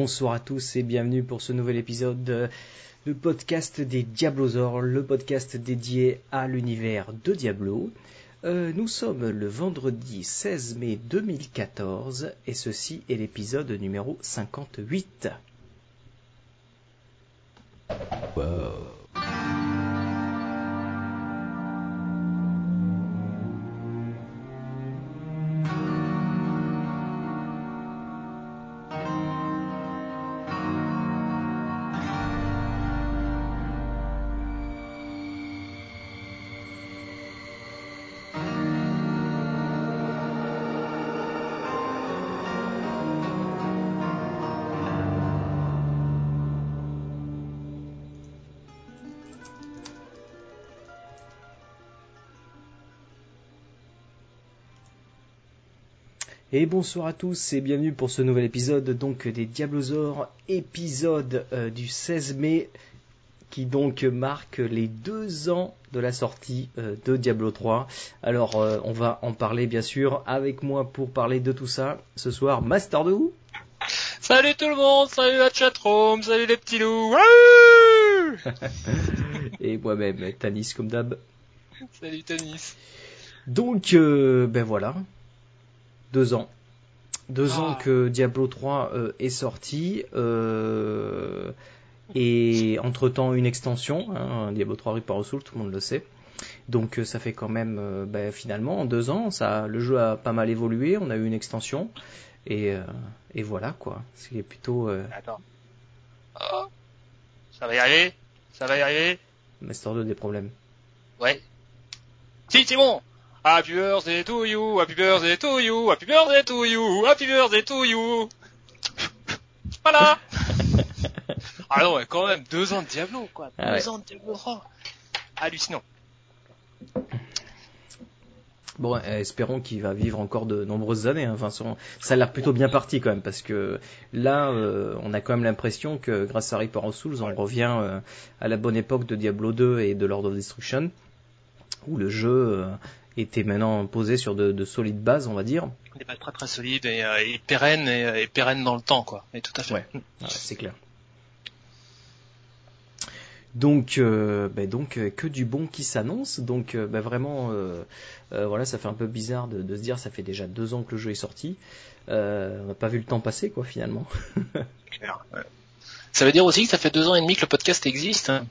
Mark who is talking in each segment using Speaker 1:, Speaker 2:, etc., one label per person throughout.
Speaker 1: Bonsoir à tous et bienvenue pour ce nouvel épisode de, du podcast des Diablosaures, le podcast dédié à l'univers de Diablo. Euh, nous sommes le vendredi 16 mai 2014 et ceci est l'épisode numéro 58. Wow. Et bonsoir à tous et bienvenue pour ce nouvel épisode donc des Diablosaures, épisode euh, du 16 mai qui donc marque les deux ans de la sortie euh, de Diablo 3. Alors euh, on va en parler bien sûr avec moi pour parler de tout ça ce soir. Master de où
Speaker 2: Salut tout le monde, salut la chatroom, salut les petits loups.
Speaker 1: et moi-même, Tanis comme d'hab.
Speaker 2: Salut Tanis.
Speaker 1: Donc ben voilà, deux ans. Deux ans
Speaker 2: Ah.
Speaker 1: que Diablo 3 euh, est sorti. euh, et entre-temps une extension, hein, Diablo 3 Reaper of Souls, tout le monde le sait. Donc euh, ça fait quand même, euh, ben, finalement, en deux ans, ça, le jeu a pas mal évolué, on a eu une extension. Et, euh, et voilà quoi, c'est plutôt euh,
Speaker 2: Attends. Oh. Ça va y arriver Ça va y arriver
Speaker 1: Master 2 des problèmes.
Speaker 2: Ouais. Si, c'est bon Happy birthday to you, happy birthday to you, happy birthday to you, happy birthday to you. Voilà Ah non, ouais, quand même, deux ans de Diablo, quoi.
Speaker 1: Ah
Speaker 2: deux
Speaker 1: ouais.
Speaker 2: ans de Diablo 3. Hallucinant.
Speaker 1: Bon, euh, espérons qu'il va vivre encore de nombreuses années. Hein. Enfin, ça a l'air plutôt bien parti quand même, parce que là, euh, on a quand même l'impression que grâce à Reaper of Souls, on revient euh, à la bonne époque de Diablo 2 et de Lord of Destruction, où le jeu euh, était maintenant posé sur de, de solides bases, on va dire.
Speaker 2: Des bases très très solides et, euh, et pérennes et, et pérennes dans le temps, quoi. Et tout à fait.
Speaker 1: Ouais. Ouais, c'est clair. Donc, euh, ben donc euh, que du bon qui s'annonce. Donc, ben vraiment, euh, euh, voilà, ça fait un peu bizarre de, de se dire, ça fait déjà deux ans que le jeu est sorti. On n'a pas vu le temps passer, quoi, finalement.
Speaker 2: Clair, ouais. Ça veut dire aussi que ça fait deux ans et demi que le podcast existe. hein.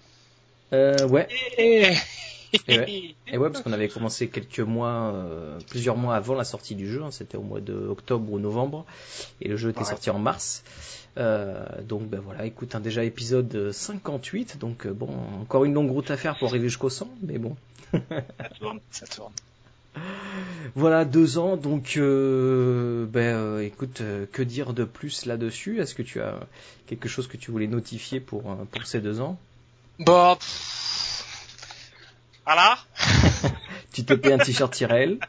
Speaker 1: Ouais.
Speaker 2: Et...
Speaker 1: Et ouais. Et ouais, parce qu'on avait commencé quelques mois, euh, plusieurs mois avant la sortie du jeu. hein, C'était au mois de octobre ou novembre, et le jeu était
Speaker 2: Ouais.
Speaker 1: sorti en mars. Euh, donc ben voilà, écoute, hein, déjà épisode 58, donc euh, bon, encore une longue route à faire pour arriver jusqu'au 100, mais bon.
Speaker 2: ça tourne, ça tourne.
Speaker 1: Voilà, deux ans, donc ben écoute, que dire de plus là-dessus? Est-ce que tu as quelque chose que tu voulais notifier pour, pour ces deux ans?
Speaker 2: Pff. Voilà.
Speaker 1: Tu te payes un t-shirt Tyrell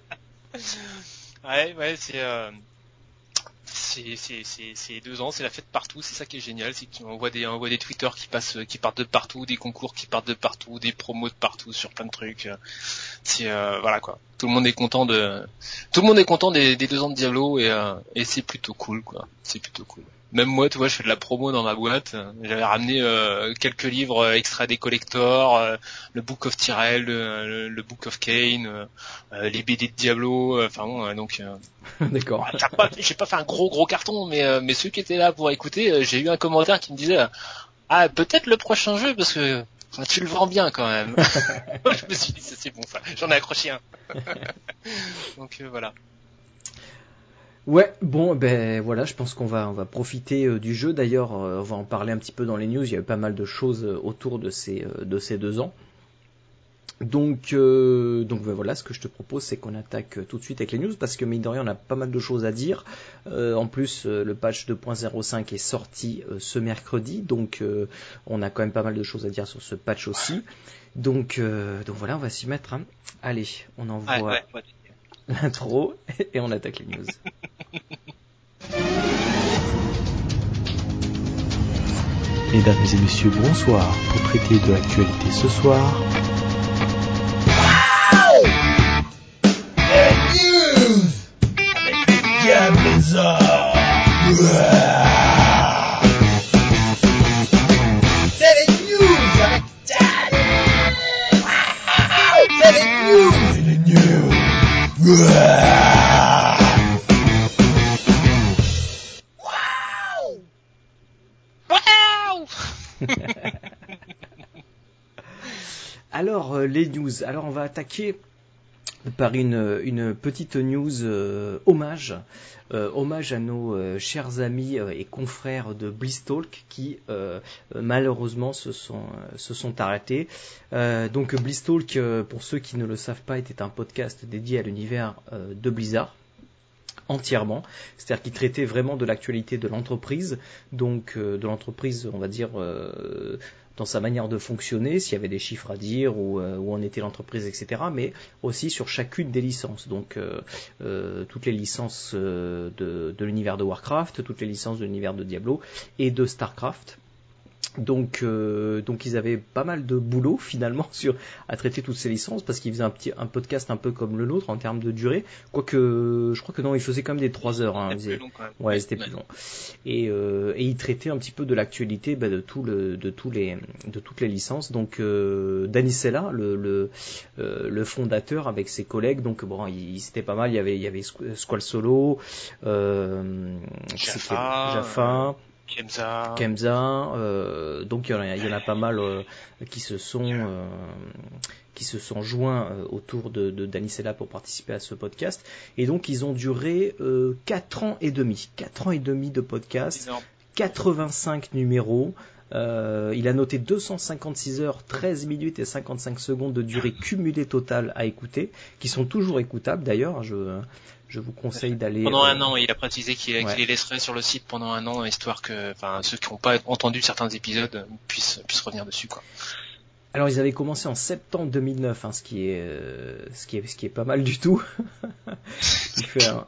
Speaker 2: Ouais, ouais, c'est, euh, c'est, c'est, c'est, c'est deux ans, c'est la fête partout, c'est ça qui est génial, c'est qu'on voit des, on voit des Twitter qui passent, qui partent de partout, des concours qui partent de partout, des promos de partout sur plein de trucs. C'est, euh, voilà quoi. Tout le monde est content de, tout le monde est content des, des deux ans de Diablo et, euh, et c'est plutôt cool quoi. C'est plutôt cool. Même moi, tu vois, je fais de la promo dans ma boîte. J'avais ramené euh, quelques livres euh, extraits des collectors, euh, le Book of Tyrell, le, le- Book of Kane, euh, euh, les BD de Diablo. euh, Enfin bon, euh, donc euh,
Speaker 1: D'accord.
Speaker 2: j'ai pas fait un gros gros carton, mais euh, mais ceux qui étaient là pour écouter, euh, j'ai eu un commentaire qui me disait euh, ah peut-être le prochain jeu parce que enfin, tu le vends bien quand même. je me suis dit ça c'est bon ça, j'en ai accroché un. donc euh, voilà.
Speaker 1: Ouais, bon, ben voilà, je pense qu'on va, on va profiter euh, du jeu. D'ailleurs, euh, on va en parler un petit peu dans les news. Il y a eu pas mal de choses euh, autour de ces, de ces deux ans. Donc, donc ben voilà, ce que je te propose, c'est qu'on attaque tout de suite avec les news parce que mine de rien, on a pas mal de choses à dire. En plus, le patch 2.05 est sorti ce mercredi, donc on a quand même pas mal de choses à dire sur ce patch aussi. Donc, donc voilà, on va s'y mettre. hein. Allez, on envoie. L'intro et on attaque les news.
Speaker 3: Mesdames et messieurs, bonsoir. Pour traiter de l'actualité ce soir,
Speaker 1: les news. Alors, on va attaquer par une, petite news hommage euh, hommage à nos euh, chers amis euh, et confrères de Blistalk qui malheureusement se sont, se sont arrêtés. donc Blistalk, pour ceux qui ne le savent pas, était un podcast dédié à l'univers de Blizzard entièrement, c'est-à-dire qu'il traitait vraiment de l'actualité de l'entreprise, donc de l'entreprise, on va dire, dans sa manière de fonctionner, s'il y avait des chiffres à dire, où, euh, où en était l'entreprise, etc. Mais aussi sur chacune des licences. Donc euh, euh, toutes les licences de, de l'univers de Warcraft, toutes les licences de l'univers de Diablo et de Starcraft. Donc, euh, donc ils avaient pas mal de boulot finalement sur à traiter toutes ces licences parce qu'ils faisaient un petit un podcast un peu comme le nôtre en termes de durée. Quoique, je crois que non, ils faisaient quand même des 3 heures. Hein,
Speaker 2: c'était plus.
Speaker 1: Ouais, c'était plus long. Et, euh, et ils traitaient un petit peu de l'actualité bah, de tout le de tous les de toutes les licences. Donc euh, Danny Sella, le le, euh, le fondateur avec ses collègues, donc bon, il, c'était pas mal. Il y avait il y avait Squall Solo, euh,
Speaker 2: Jaffa,
Speaker 1: Jaffa
Speaker 2: Kemza.
Speaker 1: Kemza, euh, donc il y, en a, il y, en a, pas mal euh, qui se sont euh, qui se sont joints autour de, de Danicella pour participer à ce podcast. Et donc ils ont duré 4 ans et demi, 4 ans et demi de podcast, 85 numéros. Euh, il a noté 256 heures, 13 minutes et 55 secondes de durée cumulée totale à écouter, qui sont toujours écoutables d'ailleurs. Je, je vous conseille d'aller.
Speaker 2: Pendant un euh, an, il a précisé qu'il les laisserait sur le site pendant un an, histoire que, enfin, ceux qui n'ont pas entendu certains épisodes puissent, puissent revenir dessus, quoi.
Speaker 1: Alors ils avaient commencé en septembre 2009, hein, ce qui est, euh, ce qui est, ce qui est pas mal du tout. il fait un,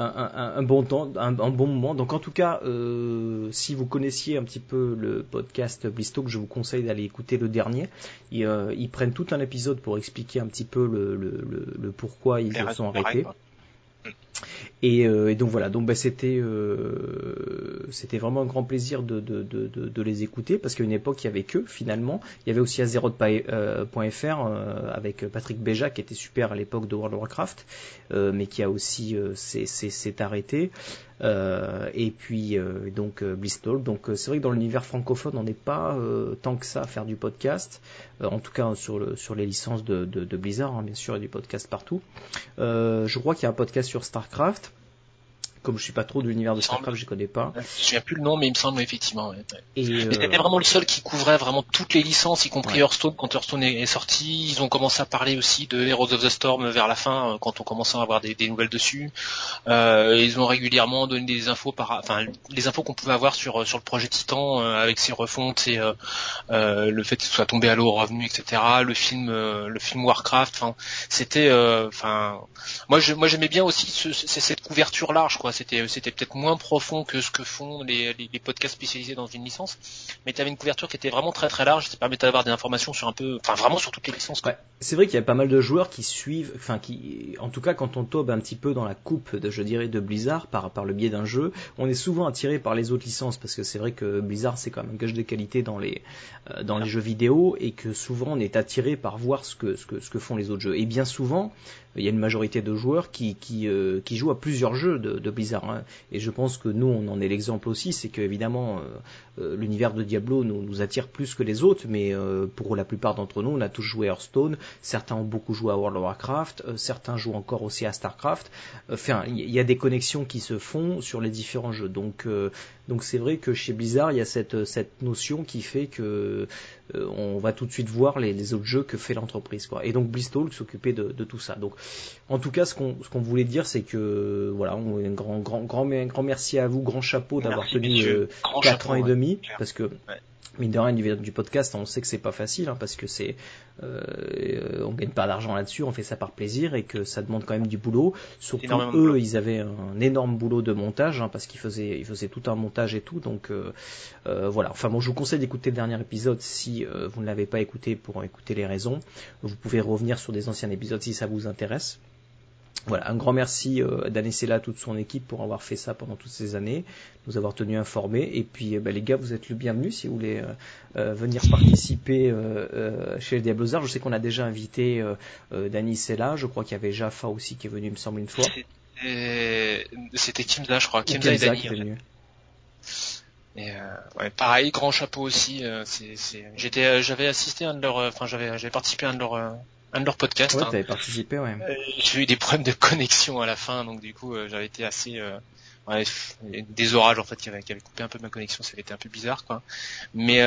Speaker 1: un, un, bon temps, un, bon moment. Donc en tout cas, euh, si vous connaissiez un petit peu le podcast Blistock, je vous conseille d'aller écouter le dernier. Ils, euh, ils, prennent tout un épisode pour expliquer un petit peu le, le, le, le pourquoi ils se sont arrêtés. Et, euh, et, donc voilà, donc bah, c'était euh, c'était vraiment un grand plaisir de, de, de, de les écouter parce qu'à une époque il y avait que finalement, il y avait aussi Azeroth.fr euh, euh, avec Patrick Béja qui était super à l'époque de World of Warcraft, euh, mais qui a aussi s'est arrêté. Euh, et puis euh, donc euh, Donc c'est vrai que dans l'univers francophone, on n'est pas tant que ça à faire du podcast. en tout cas sur, le, sur les licences de, Blizzard, hein, bien sûr, a du podcast partout. je crois qu'il y a un podcast sur Starcraft comme je suis pas trop de l'univers de Starcraft, je connais pas.
Speaker 2: Je souviens plus le nom, mais il me semble effectivement. Ouais. Et euh... c'était vraiment le seul qui couvrait vraiment toutes les licences, y compris Hearthstone. Quand Hearthstone est, sorti, ils ont commencé à parler aussi de Heroes of the Storm vers la fin, euh, quand on commençait à avoir des, des nouvelles dessus. Euh, ils ont régulièrement donné des infos par, enfin, les infos qu'on pouvait avoir sur sur le projet Titan euh, avec ses refontes et euh, euh, le fait qu'il soit tombé à l'eau revenu, etc. Le film, le film Warcraft. Enfin, c'était, enfin, moi, je, moi, j'aimais bien aussi ce, cette couverture large, quoi c'était c'était peut-être moins profond que ce que font les, les, podcasts spécialisés dans une licence, mais tu avais une couverture qui était vraiment très très large, ça permettait d'avoir des informations sur un peu, enfin vraiment sur toutes les licences.
Speaker 1: Ouais, c'est vrai qu'il y a pas mal de joueurs qui suivent, enfin qui, en tout cas quand on tombe un petit peu dans la coupe, de, je dirais, de Blizzard par par le biais d'un jeu, on est souvent attiré par les autres licences parce que c'est vrai que Blizzard c'est quand même un gage de qualité dans les euh, dans les jeux vidéo et que souvent on est attiré par voir ce que ce que ce que font les autres jeux. Et bien souvent, il y a une majorité de joueurs qui, qui, euh, qui jouent à plusieurs jeux de, de Blizzard. Hein. Et je pense que nous, on en est l'exemple aussi, c'est que évidemment euh, euh, l'univers de Diablo nous, attire plus que les autres, mais pour la plupart d'entre nous, on a tous joué à Hearthstone, certains ont beaucoup joué à World of Warcraft, certains jouent encore aussi à Starcraft. Enfin, il y a des connexions qui se font sur les différents jeux. Donc, donc c'est vrai que chez Blizzard, il y a cette, cette notion qui fait que euh, on va tout de suite voir les, les autres jeux que fait l'entreprise. Quoi. Et donc Blisstalk s'occupait de, de, tout ça. Donc, en tout cas, ce qu'on ce qu'on voulait dire, c'est que voilà, un grand grand grand grand merci à vous, grand chapeau d'avoir tenu euh, 4 ans et demi, parce que mine de rien du, du podcast, on sait que c'est pas facile hein, parce que c'est euh, on gagne pas d'argent là-dessus, on fait ça par plaisir et que ça demande quand même du boulot. Surtout eux, ils avaient un énorme boulot de montage hein, parce qu'ils faisaient ils faisaient tout un montage et tout. Donc euh, euh, voilà. Enfin bon, je vous conseille d'écouter le dernier épisode si euh, vous ne l'avez pas écouté pour écouter les raisons. Vous pouvez revenir sur des anciens épisodes si ça vous intéresse. Voilà, un grand merci euh, d'Anessela, toute son équipe pour avoir fait ça pendant toutes ces années, nous avoir tenus informés. Et puis, euh, bah, les gars, vous êtes le bienvenu si vous voulez euh, euh venir participer euh, chez le Diablozard. Je sais qu'on a déjà invité euh, Danicella, je crois qu'il y avait Jaffa aussi qui est venu, il me semble, une fois.
Speaker 2: C'était Kimza, je crois. Kimza, et Dani. Et ouais, pareil, grand chapeau aussi. c'est, j'étais, j'avais assisté à un de leurs, enfin j'avais, j'avais participé à un de leurs, un de leurs podcasts.
Speaker 1: Ouais,
Speaker 2: hein.
Speaker 1: t'avais participé, ouais.
Speaker 2: j'ai eu des problèmes de connexion à la fin, donc du coup j'avais été assez, ouais, des orages en fait qui avaient, qui avaient, coupé un peu ma connexion, ça avait été un peu bizarre quoi. Mais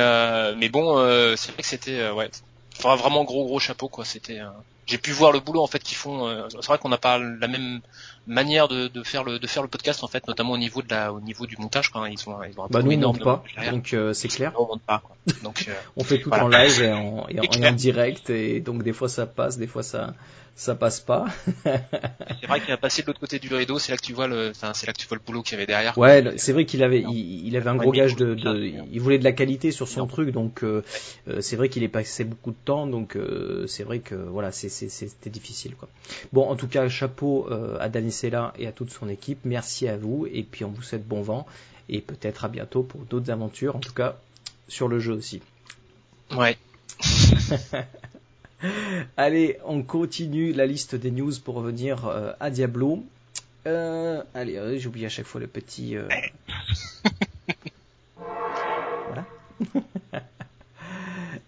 Speaker 2: mais bon, c'est vrai que c'était ouais, enfin vraiment gros gros chapeau quoi. C'était j'ai pu voir le boulot en fait qu'ils font. Euh, c'est vrai qu'on n'a pas la même manière de, de, faire le de faire le podcast en fait, notamment au niveau de la au niveau du montage quand ils sont ils ont un
Speaker 1: bah nous on monte pas, donc euh, c'est clair.
Speaker 2: On monte pas. Quoi. Donc euh,
Speaker 1: on fait tout en live et en, et en, en, direct et donc des fois ça passe, des fois ça ça passe pas.
Speaker 2: c'est vrai qu'il a passé de l'autre côté du rideau, c'est là que tu vois le, enfin c'est là que tu vois le boulot qu'il y avait derrière.
Speaker 1: Ouais, c'est vrai qu'il avait, il, il, avait un gros gage de, de, il voulait de la qualité sur son truc, donc euh, c'est vrai qu'il est passé beaucoup de temps, donc euh, c'est vrai que voilà, c'était difficile quoi. Bon, en tout cas, chapeau euh, à Danicella et à toute son équipe, merci à vous et puis on vous souhaite bon vent et peut-être à bientôt pour d'autres aventures, en tout cas sur le jeu aussi.
Speaker 2: Ouais.
Speaker 1: Allez, on continue la liste des news pour revenir euh, à Diablo. Euh, allez, euh, j'oublie à chaque fois le petit. Voilà.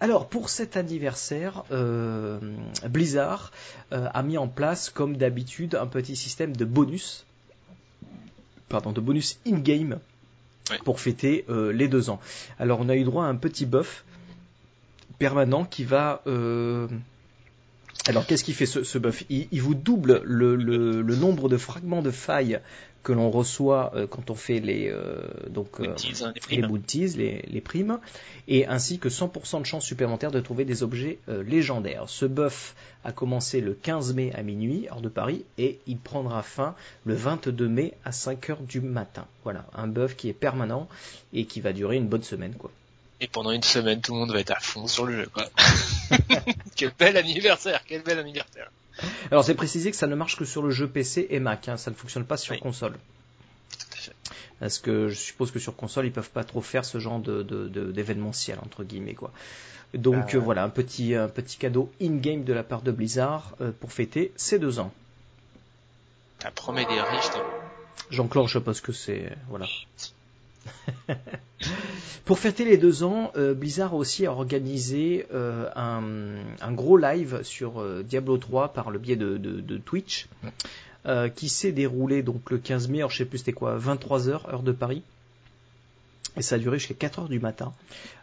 Speaker 1: Alors, pour cet anniversaire, euh, Blizzard a mis en place, comme d'habitude, un petit système de bonus. Pardon, de bonus in-game pour fêter les deux ans. Alors, on a eu droit à un petit buff permanent qui va. Euh... Alors qu'est-ce qui fait ce, ce buff? Il, il, vous double le, le, le, nombre de fragments de failles que l'on reçoit euh, quand on fait les euh, donc
Speaker 2: bounties, hein,
Speaker 1: les bounties, les, les, primes, et ainsi que 100% de chances supplémentaires de trouver des objets euh, légendaires. Ce buff a commencé le 15 mai à minuit heure de Paris et il prendra fin le 22 mai à 5 heures du matin. Voilà, un buff qui est permanent et qui va durer une bonne semaine quoi.
Speaker 2: Et pendant une semaine, tout le monde va être à fond sur le jeu, quoi. quel bel anniversaire, quel bel anniversaire.
Speaker 1: Alors c'est précisé que ça ne marche que sur le jeu PC et Mac, hein, ça ne fonctionne pas sur
Speaker 2: oui.
Speaker 1: console. Parce que je suppose que sur console ils peuvent pas trop faire ce genre de, de, de d'événementiel entre guillemets quoi. Donc
Speaker 2: Euh.
Speaker 1: euh, voilà un petit un petit cadeau in-game de la part de Blizzard euh, pour fêter ces deux ans.
Speaker 2: T'as promis des riches.
Speaker 1: Jean-Claude, je suppose que c'est voilà. Pour fêter les deux ans, euh, Blizzard a aussi organisé euh, un, gros live sur euh, Diablo 3 par le biais de, Twitch, euh, qui s'est déroulé donc le 15 mai, alors je sais plus c'était quoi, 23 heures heure de Paris. Et ça a duré jusqu'à 4 heures du matin,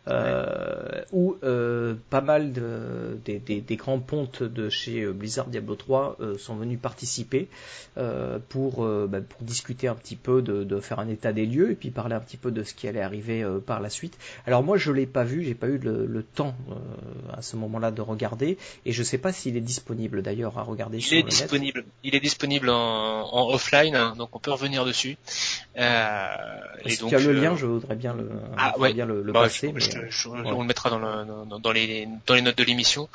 Speaker 1: euh, où euh, pas mal de, des, des, des, grands pontes de chez Blizzard Diablo 3 euh, sont venus participer euh, pour, bah, pour discuter un petit peu, de, de, faire un état des lieux et puis parler un petit peu de ce qui allait arriver euh, par la suite. Alors moi je l'ai pas vu, j'ai pas eu le, le temps euh, à ce moment-là de regarder et je sais pas s'il est disponible d'ailleurs à regarder.
Speaker 2: Il
Speaker 1: sur
Speaker 2: est
Speaker 1: le
Speaker 2: disponible.
Speaker 1: Net.
Speaker 2: Il est disponible en, en offline, hein, donc on peut revenir dessus. Euh,
Speaker 1: et donc, tu as le lien, je voudrais bien le,
Speaker 2: ah, ouais.
Speaker 1: bien le, le
Speaker 2: bah,
Speaker 1: passer.
Speaker 2: Je,
Speaker 1: mais...
Speaker 2: je, je, ouais. On le mettra dans, le, dans, dans, les, dans les notes de l'émission.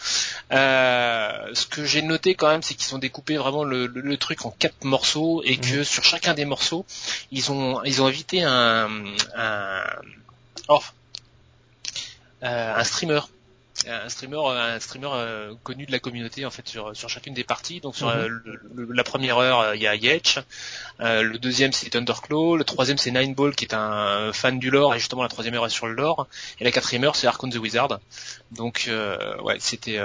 Speaker 2: Euh, ce que j'ai noté quand même, c'est qu'ils ont découpé vraiment le, le, le, truc en quatre morceaux et que mmh. sur chacun des morceaux, ils ont, ils ont invité un, un, oh, euh, un streamer un streamer un streamer euh, connu de la communauté en fait sur sur chacune des parties. Donc sur euh,
Speaker 1: Mhm.
Speaker 2: le, le, la première heure il y a Yetch. Euh, le deuxième c'est Thunderclaw. Le troisième c'est Nineball qui est un fan du lore. Et justement la troisième heure est sur le lore. Et la quatrième heure c'est Archon the Wizard. Donc euh, ouais c'était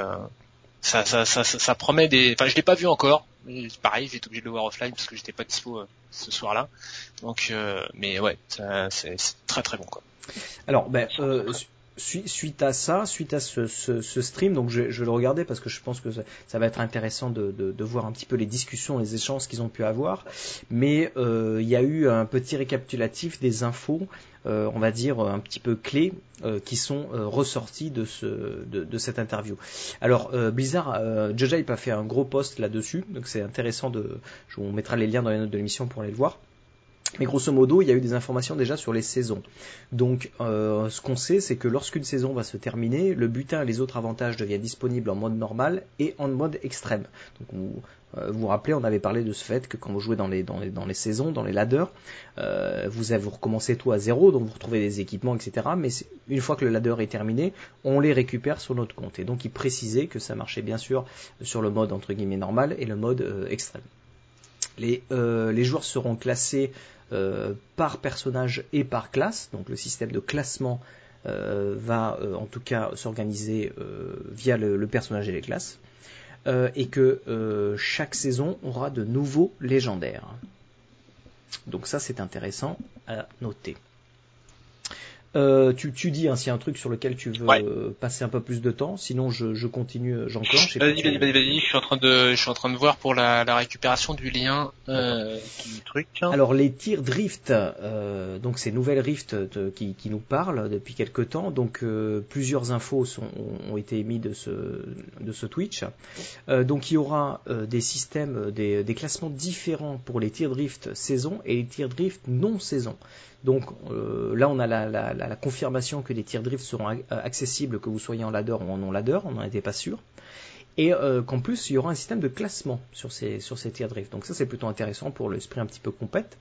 Speaker 2: ça, ça, ça, ça, promet des enfin je l'ai pas vu encore. Pareil j'ai été obligé de le voir offline parce que j'étais pas dispo ce soir là donc mais ouais c'est très très bon quoi.
Speaker 1: Alors ben euh, suite à ça, suite à ce, stream, donc je, vais le regarder parce que je pense que ça, va être intéressant de, voir un petit peu les discussions, les échanges qu'ils ont pu avoir. Mais euh, il y a eu un petit récapitulatif des infos, euh, on va dire un petit peu clés, euh, qui sont ressorties de, ce, de, de, cette interview. Alors Blizzard, euh, Joja a fait un gros post là-dessus, donc c'est intéressant de, je vous mettrai les liens dans les notes de l'émission pour aller le voir. Mais grosso modo, il y a eu des informations déjà sur les saisons. Donc, euh, ce qu'on sait, c'est que lorsqu'une saison va se terminer, le butin et les autres avantages deviennent disponibles en mode normal et en mode extrême. Donc, vous euh, vous, rappelez, on avait parlé de ce fait que quand vous jouez dans les, saisons, dans les ladders, euh, vous, vous recommencez tout à zéro, donc vous retrouvez des équipements, etc. Mais une fois que le ladder est terminé, on les récupère sur notre compte. Et donc, il précisait que ça marchait bien sûr sur le mode entre guillemets normal et le mode extrême. Les joueurs seront classés par personnage et par classe, donc le système de classement va en tout cas s'organiser via le, personnage et les classes, et que chaque saison aura de nouveaux légendaires. Donc ça c'est intéressant à noter. Euh, tu, tu, dis hein, s'il y a un truc sur lequel tu veux passer un peu plus de temps, sinon je, je continue, j'enclenche.
Speaker 2: Vas-y, vas-y, vas-y. Je suis en train de, je suis en train de voir pour la, la récupération du lien euh, du truc.
Speaker 1: Alors les tirs drift, euh, donc ces nouvelles rift qui, qui, nous parlent depuis quelque temps. Donc euh, plusieurs infos sont, ont été émises de ce, de ce Twitch. Euh, donc il y aura des systèmes, des, des classements différents pour les tirs drift saison et les tirs drift non saison. Donc euh, là, on a la, confirmation que les tirs drift seront accessibles, que vous soyez en ladder ou en non ladder, on n'en était pas sûr. Et euh, qu'en plus, il y aura un système de classement sur ces, sur ces tirs drift. Donc ça, c'est plutôt intéressant pour l'esprit un petit peu compète.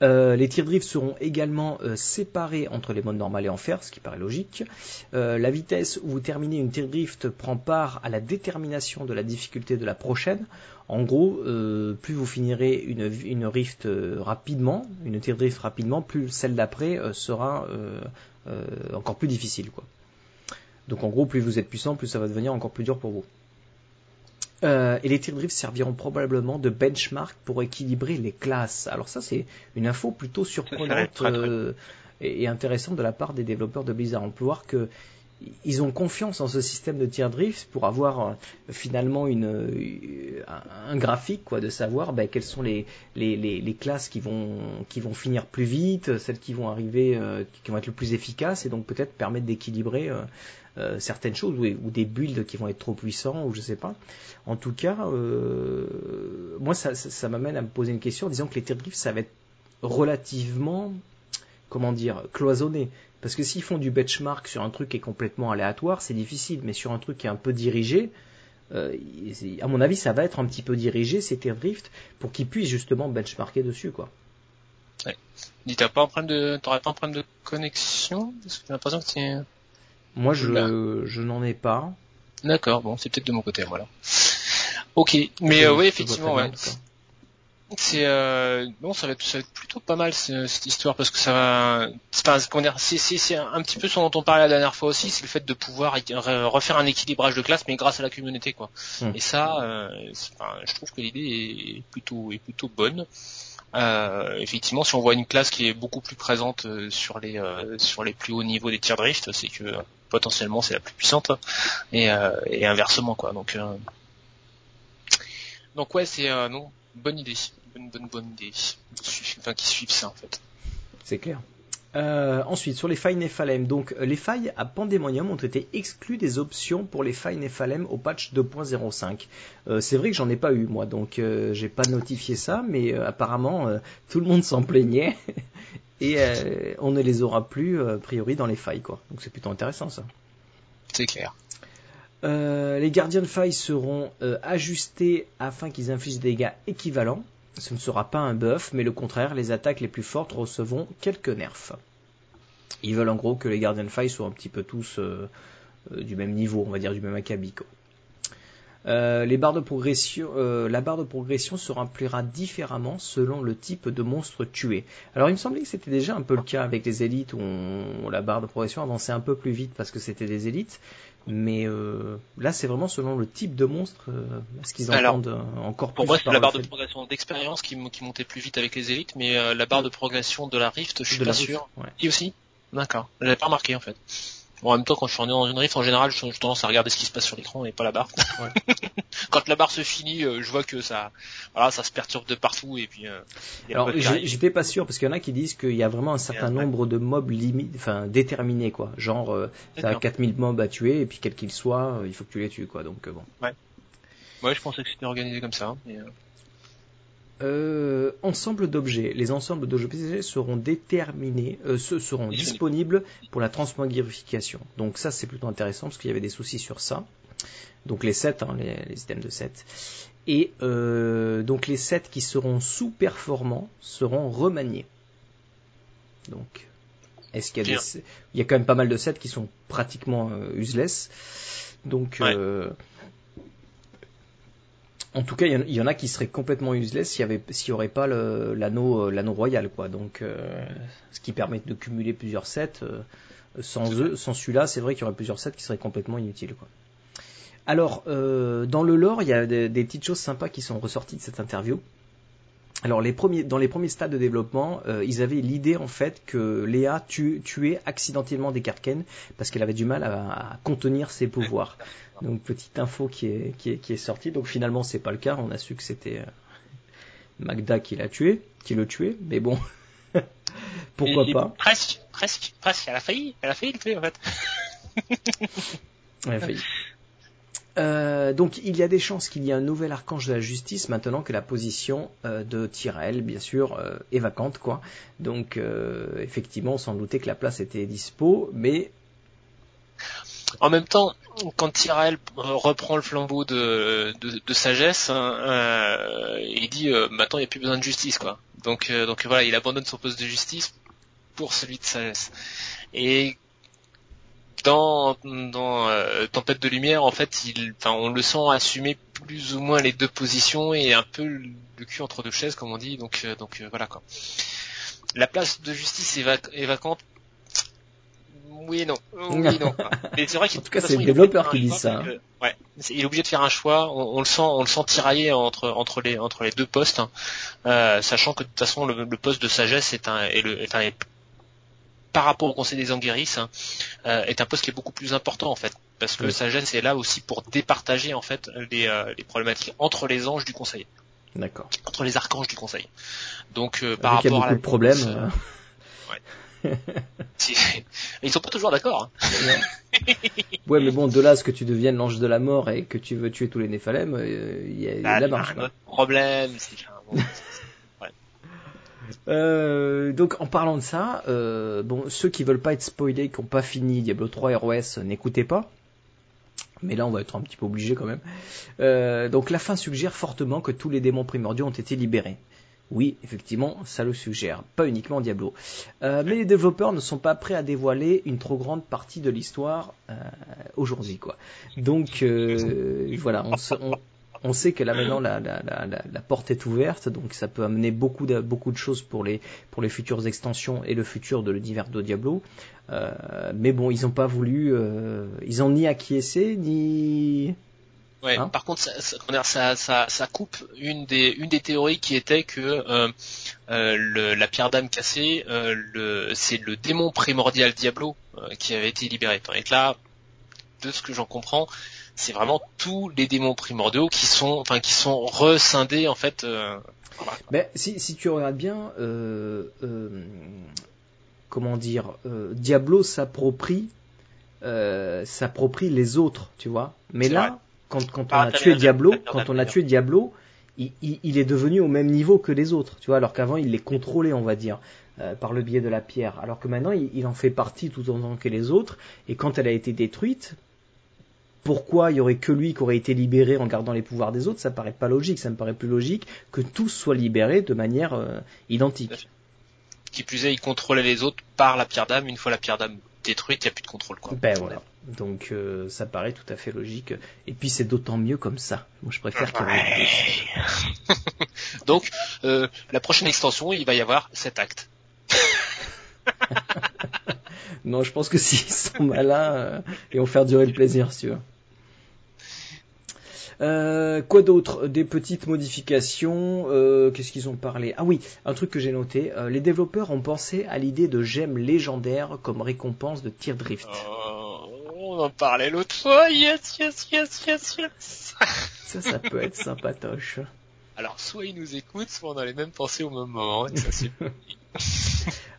Speaker 1: Euh, les tirs drift seront également séparés entre les modes normal et enfer, ce qui paraît logique. la vitesse où vous terminez une tir drift prend part à la détermination de la difficulté de la prochaine. En gros, euh, plus vous finirez une, une rift euh, rapidement, une tier drift rapidement, plus celle d'après euh, sera encore plus difficile. Donc en gros, plus vous êtes puissant, plus ça va devenir encore plus dur pour vous. Et les drifts serviront probablement de benchmark pour équilibrer les classes. Alors ça, c'est une info plutôt surprenante et, intéressante de la part des développeurs de Blizzard. On peut voir que ils ont confiance en ce système de tier drift pour avoir euh, finalement une, euh, un, graphique quoi, de savoir ben, quelles sont les, classes qui vont, qui vont finir plus vite, celles qui vont arriver, euh, qui vont être le plus efficaces et donc peut-être permettre d'équilibrer certaines choses ou, des builds qui vont être trop puissants ou je sais pas. En tout cas, moi ça, ça, ça m'amène à me poser une question en disant que les tier drift ça va être relativement comment dire cloisonné parce que s'ils font du benchmark sur un truc qui est complètement aléatoire, c'est difficile, mais sur un truc qui est un peu dirigé, euh, à mon avis, ça va être un petit peu dirigé, ces drift, pour qu'ils puissent justement benchmarker dessus, quoi.
Speaker 2: Ouais. Dis, t'as pas un problème de, t'aurais pas un problème de connexion? Parce que j'ai l'impression que c'est.
Speaker 1: Moi, je, je n'en ai pas.
Speaker 2: D'accord, bon, c'est peut-être de mon côté, voilà. Ok, mais euh, oui, effectivement, ouais c'est euh, bon ça va, être, ça va être plutôt pas mal cette histoire parce que ça va c'est c'est un petit peu ce dont on parlait la dernière fois aussi c'est le fait de pouvoir refaire un équilibrage de classe mais grâce à la communauté quoi. Hmm. et ça euh, je trouve que l'idée est plutôt est plutôt bonne. Euh, effectivement si on voit une classe qui est beaucoup plus présente euh, sur les sur les plus hauts niveaux des tiers drift c'est que potentiellement c'est la plus puissante et, et inversement quoi. Donc donc ouais c'est non bonne idée bonne, bonne, bonne idée. Enfin, qui suivent ça en fait.
Speaker 1: C'est clair. Euh, ensuite, sur les failles Nephalem, donc les failles à Pandemonium ont été exclues des options pour les failles Nephalem au patch 2.05. Euh, c'est vrai que j'en ai pas eu moi, donc euh, j'ai pas notifié ça, mais apparemment tout le monde s'en plaignait et on ne les aura plus a priori dans les failles quoi. Donc c'est plutôt intéressant ça.
Speaker 2: C'est clair.
Speaker 1: Les gardiens de failles seront ajustés afin qu'ils infligent des dégâts équivalents ce ne sera pas un buff, mais le contraire, les attaques les plus fortes recevront quelques nerfs. Ils veulent en gros que les Guardian Fight soient un petit peu tous euh, euh, du même niveau, on va dire du même acabit. Euh, les la barre de progression se remplira différemment selon le type de monstre tué. Alors il me semblait que c'était déjà un peu le cas avec les élites où la barre de progression avançait un peu plus vite parce que c'était des élites. Mais euh, là, c'est vraiment selon le type de monstre, euh, ce qu'ils entendent euh, encore
Speaker 2: Pour moi, c'est la barre de progression d'expérience qui, montait plus vite avec les élites, mais la barre de progression de la Rift, je suis pas sûr. Qui aussi D'accord. Je l'avais pas remarqué en fait. Bon, en même temps, quand je suis dans une rift, en général, je, tendance à regarder ce qui se passe sur l'écran et pas la barre. quand la barre se finit, euh, je vois que ça, voilà, ça se perturbe de partout et puis. Euh,
Speaker 1: Alors, j'étais pas sûr parce qu'il y en a qui disent qu'il y a vraiment un certain nombre de mobs limite, enfin déterminés quoi. Genre, euh, t'as 4000 mobs à tuer et puis quel qu'ils soient, il faut que tu les tues quoi. Donc bon.
Speaker 2: Ouais. Ouais, je pensais que c'était organisé comme ça. Mais,
Speaker 1: euh, ensemble d'objets. Les ensembles d'objets seront déterminés, euh, seront disponibles pour la transmogrification. Donc ça c'est plutôt intéressant parce qu'il y avait des soucis sur ça. Donc les sets, hein, les, les, systèmes de sets. Et euh, donc les sets qui seront sous-performants seront remaniés. Donc est-ce qu'il y a des... il y a quand même pas mal de sets qui sont pratiquement useless. Donc En tout cas, il y, en a qui seraient complètement useless s'il n'y aurait pas l'anneau l'anneau royal, quoi. Donc, ce qui permet de cumuler plusieurs sets. sans eux, sans celui-là, c'est vrai qu'il y aurait plusieurs sets qui seraient complètement inutiles, quoi. Alors, dans le lore, il y a des, des, petites choses sympas qui sont ressorties de cette interview. Alors les premiers, dans les premiers stades de développement, euh, ils avaient l'idée en fait que Léa tuait accidentellement des Karken parce qu'elle avait du mal à, contenir ses pouvoirs. Donc petite info qui est, qui est, qui est sortie. Donc finalement c'est pas le cas. On a su que c'était euh, Magda qui l'a tué, qui le tuait. Mais bon, pourquoi pas?
Speaker 2: Presque, presque, presque. Elle a failli, elle a failli le tuer en fait.
Speaker 1: elle a failli. Euh, donc il y a des chances qu'il y ait un nouvel archange de la justice maintenant que la position euh, de Tyrell, bien sûr, euh, est vacante, quoi. Donc effectivement, on s'en doutait que la place était dispo, mais
Speaker 2: en même temps, quand Tyrell reprend le flambeau de, sagesse, hein, il dit maintenant il n'y a plus besoin de justice, quoi. Donc donc voilà, il abandonne son poste de justice pour celui de sagesse. Et dans, dans euh, Tempête de lumière, en fait, il, enfin, on le sent assumer plus ou moins les deux positions et un peu le cul entre deux chaises, comme on dit. Donc, euh, donc euh, voilà quoi. La place de justice est, vacante. Oui et non. Oui non.
Speaker 1: Mais c'est vrai qu'en tout cas, c'est le développeur qui dit ça.
Speaker 2: Hein. ouais, il est obligé de faire un choix. On, le sent, on le sent tiraillé entre entre les entre les deux postes, hein. sachant que de toute façon le, poste de sagesse est un est le, enfin, est par rapport au Conseil des Anguéris, hein, euh, est un poste qui est beaucoup plus important en fait, parce que Sagesse est là aussi pour départager en fait les, euh, problématiques entre les anges du Conseil.
Speaker 1: D'accord.
Speaker 2: Entre les archanges du Conseil. Donc euh, par rapport
Speaker 1: à
Speaker 2: la
Speaker 1: problèmes.
Speaker 2: Ouais. Ils sont pas toujours d'accord.
Speaker 1: Hein. ouais, mais bon, de là à ce que tu deviennes l'ange de la mort et que tu veux tuer tous les Néphalèmes, il y a, bah, la marche.
Speaker 2: Un autre problème, c'est
Speaker 1: euh, donc en parlant de ça, euh, bon, ceux qui veulent pas être spoilés, qui n'ont pas fini Diablo 3 ROS, n'écoutez pas. Mais là, on va être un petit peu obligé quand même. Euh, donc la fin suggère fortement que tous les démons primordiaux ont été libérés. Oui, effectivement, ça le suggère, pas uniquement Diablo. mais les développeurs ne sont pas prêts à dévoiler une trop grande partie de l'histoire aujourd'hui, quoi. Donc voilà, on, on, on sait que là maintenant la, la, la, la, porte est ouverte, donc ça peut amener beaucoup de, beaucoup de choses pour les, pour les futures extensions et le futur de l'univers de Diablo. Euh, mais bon, ils n'ont pas voulu, euh, ils ont ni acquiescé ni.
Speaker 2: Ouais. Hein par contre, ça, ça, ça, ça, coupe une des, une des théories qui était que euh, le, la pierre d'âme cassée, le, c'est le démon primordial Diablo qui avait été libéré. Et là, de ce que j'en comprends, c'est vraiment tous les démons primordiaux qui sont, enfin, qui sont rescindés en fait. Euh,
Speaker 1: si, si, tu regardes bien, euh, euh, comment dire, Diablo s'approprie, s'approprie les autres, tu vois. Mais là, quand, quand on ah, a tué Diablo, quand on a tué Diablo, il, il, il, est devenu au même niveau que les autres, tu vois. Alors qu'avant, il les contrôlait, on va dire. Euh, par le biais de la pierre, alors que maintenant il, il, en fait partie tout autant que les autres, et quand elle a été détruite, pourquoi il y aurait que lui qui aurait été libéré en gardant les pouvoirs des autres, ça paraît pas logique. Ça me paraît plus logique que tous soient libérés de manière euh, identique.
Speaker 2: Qui plus est, il contrôlait les autres par la pierre d'âme. Une fois la pierre d'âme détruite, il n'y a plus de contrôle. Quoi.
Speaker 1: Ben voilà. Donc euh, ça paraît tout à fait logique. Et puis c'est d'autant mieux comme ça. Moi je préfère qu'il y
Speaker 2: Donc euh, la prochaine extension, il va y avoir cet acte.
Speaker 1: non, je pense que s'ils sont malins, ils vont faire durer le plaisir, si tu veux. Euh, quoi d'autre? Des petites modifications. Euh, qu'est-ce qu'ils ont parlé? Ah oui, un truc que j'ai noté. Euh, les développeurs ont pensé à l'idée de gemmes légendaires comme récompense de tir drift.
Speaker 2: Oh, on en parlait l'autre fois. Yes, yes, yes, yes, yes.
Speaker 1: ça, ça peut être sympatoche.
Speaker 2: Alors, soit ils nous écoutent, soit on a les mêmes pensées au même moment.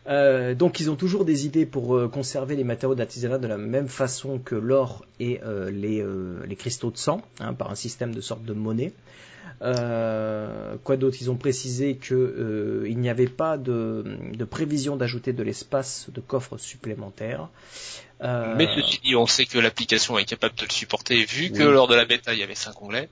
Speaker 1: Euh, donc ils ont toujours des idées pour euh, conserver les matériaux d'artisanat de la même façon que l'or et euh, les, les, cristaux de sang, hein, par un système de sorte de monnaie. quoi d'autre? Ils ont précisé qu'il n'y avait pas de, de prévision d'ajouter de l'espace de coffre supplémentaire.
Speaker 2: Mais ceci dit, on sait que l'application est capable de le supporter, vu que lors de la bêta il y avait 5 onglets.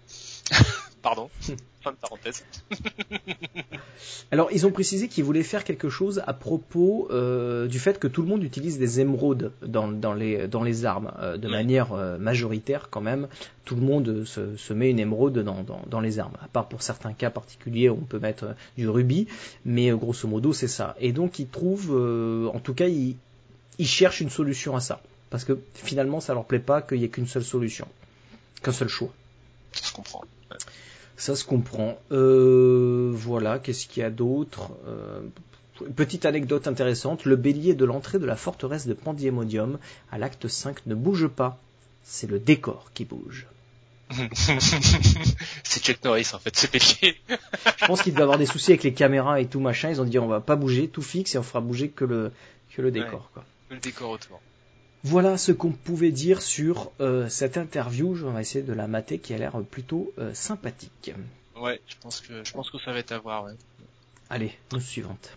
Speaker 2: Pardon. fin de parenthèse.
Speaker 1: Alors, ils ont précisé qu'ils voulaient faire quelque chose à propos euh, du fait que tout le monde utilise des émeraudes dans, dans, les, dans les armes, euh, de manière euh, majoritaire quand même. Tout le monde se, se met une émeraude dans, les armes, à part pour certains cas particuliers, on peut mettre du rubis, mais grosso modo, c'est ça. Et donc, ils trouvent, en tout cas, ils, ils cherchent une solution à ça. Parce que finalement, ça leur plaît pas qu'il y ait qu'une seule solution, qu'un seul choix.
Speaker 2: Ça se comprend.
Speaker 1: Ça se comprend. Euh, voilà, qu'est-ce qu'il y a d'autre euh, Petite anecdote intéressante, le bélier de l'entrée de la forteresse de Pandémonium à l'acte 5 ne bouge pas. C'est le décor qui bouge.
Speaker 2: c'est Chuck Norris en fait, c'est bélier.
Speaker 1: Je pense qu'il devait avoir des soucis avec les caméras et tout machin. Ils ont dit on va pas bouger, tout fixe et on fera bouger que le, que le décor. Quoi.
Speaker 2: Le décor autour.
Speaker 1: Voilà ce qu'on pouvait dire sur euh, cette interview. Je vais essayer de la mater qui a l'air plutôt euh, sympathique.
Speaker 2: Ouais, je pense que je pense que ça va être à voir. Ouais.
Speaker 1: Allez, news suivante.